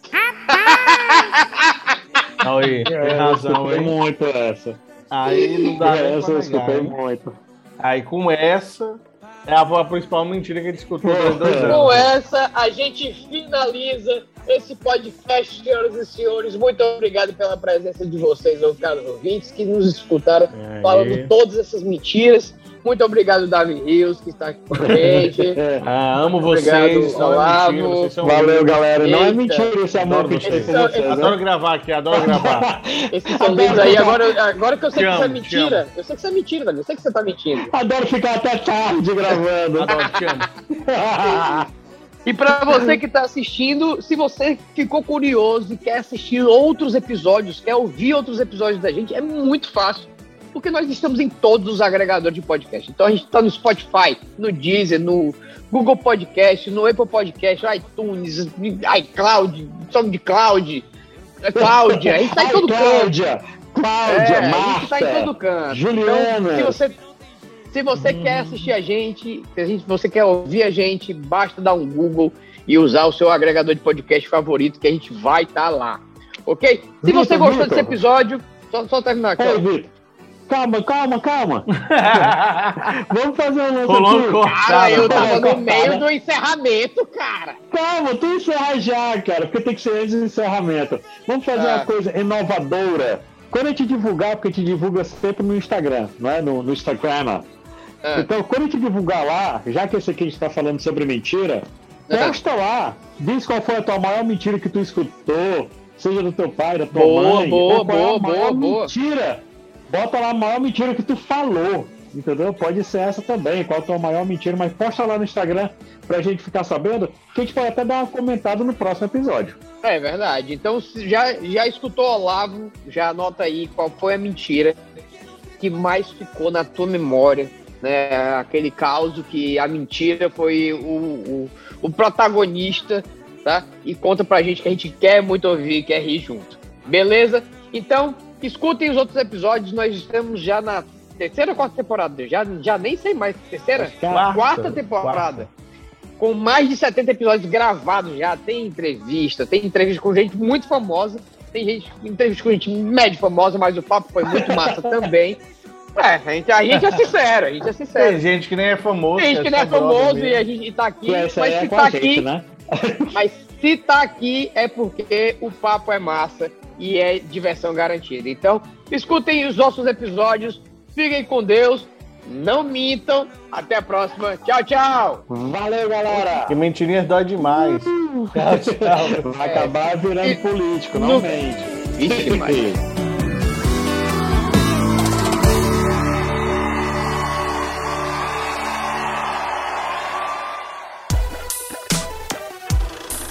Aí, tem É, eu razão, escutei hein? muito essa. Aí não dá nem essa eu escutei muito. Aí com essa, é a, a principal mentira que ele escutou durante dois anos. com essa, a gente finaliza esse podcast, senhoras e senhores. Muito obrigado pela presença de vocês, caros ouvintes, que nos escutaram Aí. falando todas essas mentiras. Muito obrigado, Davi Rios, que está aqui com a gente. [LAUGHS] Ah, amo Obrigado, vocês. É Olavo. mentira, vocês são Valeu, galera. Não é Eita. mentira esse amor Adoro que a gente tem vocês. por vocês. né? Adoro gravar aqui, adoro gravar. [LAUGHS] Esses são aí. Agora, agora que eu sei Te que isso é mentira, eu sei que isso é mentira, Davi. Eu sei que você tá mentindo. Adoro ficar até tarde gravando. Adoro, te amo. E pra você que tá assistindo, se você ficou curioso e quer assistir outros episódios, quer ouvir outros episódios da gente, é muito fácil. Porque nós estamos em todos os agregadores de podcast. Então a gente tá no Spotify, no Deezer, no Google Podcast, no Apple Podcast, iTunes, iCloud, SoundCloud, Cláudia, a gente tá em todo canto. Cláudia, Cláudia, É, a gente Marta, tá em todo canto. Juliana. Então, se você, se você quer assistir a gente, se a gente, você quer ouvir a gente, basta dar um Google e usar o seu agregador de podcast favorito, que a gente vai estar lá. Ok? Se Vitor, você gostou Vitor. desse episódio, só, só terminar aqui. Ó. Vitor. Calma, calma, calma. [LAUGHS] Vamos fazer um lance Rolou aqui. corte. Cara, eu tava Cortada. no meio do encerramento, cara. Calma, tu encerra já, cara, porque tem que ser antes do encerramento. Vamos fazer Ah. uma coisa inovadora. Quando a gente divulgar, porque a gente divulga sempre no Instagram, não é? No, no Instagram. Ah. Então, quando a gente divulgar lá, já que esse aqui a gente tá falando sobre mentira, Ah. posta lá. Diz qual foi a tua maior mentira que tu escutou, seja do teu pai, da tua Boa, mãe. boa, é a boa, maior boa, boa. mentira. Bota lá a maior mentira que tu falou. Entendeu? Pode ser essa também. Qual a tua maior mentira, mas posta lá no Instagram pra gente ficar sabendo, que a gente pode até dar uma comentada no próximo episódio. É verdade. Então, já, já escutou Olavo, já anota aí qual foi a mentira que mais ficou na tua memória, né? Aquele caos que a mentira foi o, o, o protagonista, tá? E conta pra gente que a gente quer muito ouvir, quer rir junto. Beleza? Então, escutem os outros episódios. Nós estamos já na terceira ou quarta temporada? Já, já nem sei mais. Terceira? Quarta. quarta temporada com mais de 70 episódios gravados já. Tem entrevista, tem entrevista com gente muito famosa, tem gente, entrevista com gente médio famosa, mas o papo foi muito massa [LAUGHS] também. É, a gente, a gente é sincero, a gente é Tem sincero. gente que nem é famoso. Tem gente que não é brother famoso mesmo. e a gente tá aqui, mas é tá gente, aqui, né? mas se tá aqui é porque o papo é massa e é diversão garantida. Então, escutem os nossos episódios, fiquem com Deus, não mintam. Até a próxima. Tchau, tchau. Valeu, galera! Que mentirinhas dói demais. Tchau, tchau. Vai acabar virando E- político, no- não mente. Vixe,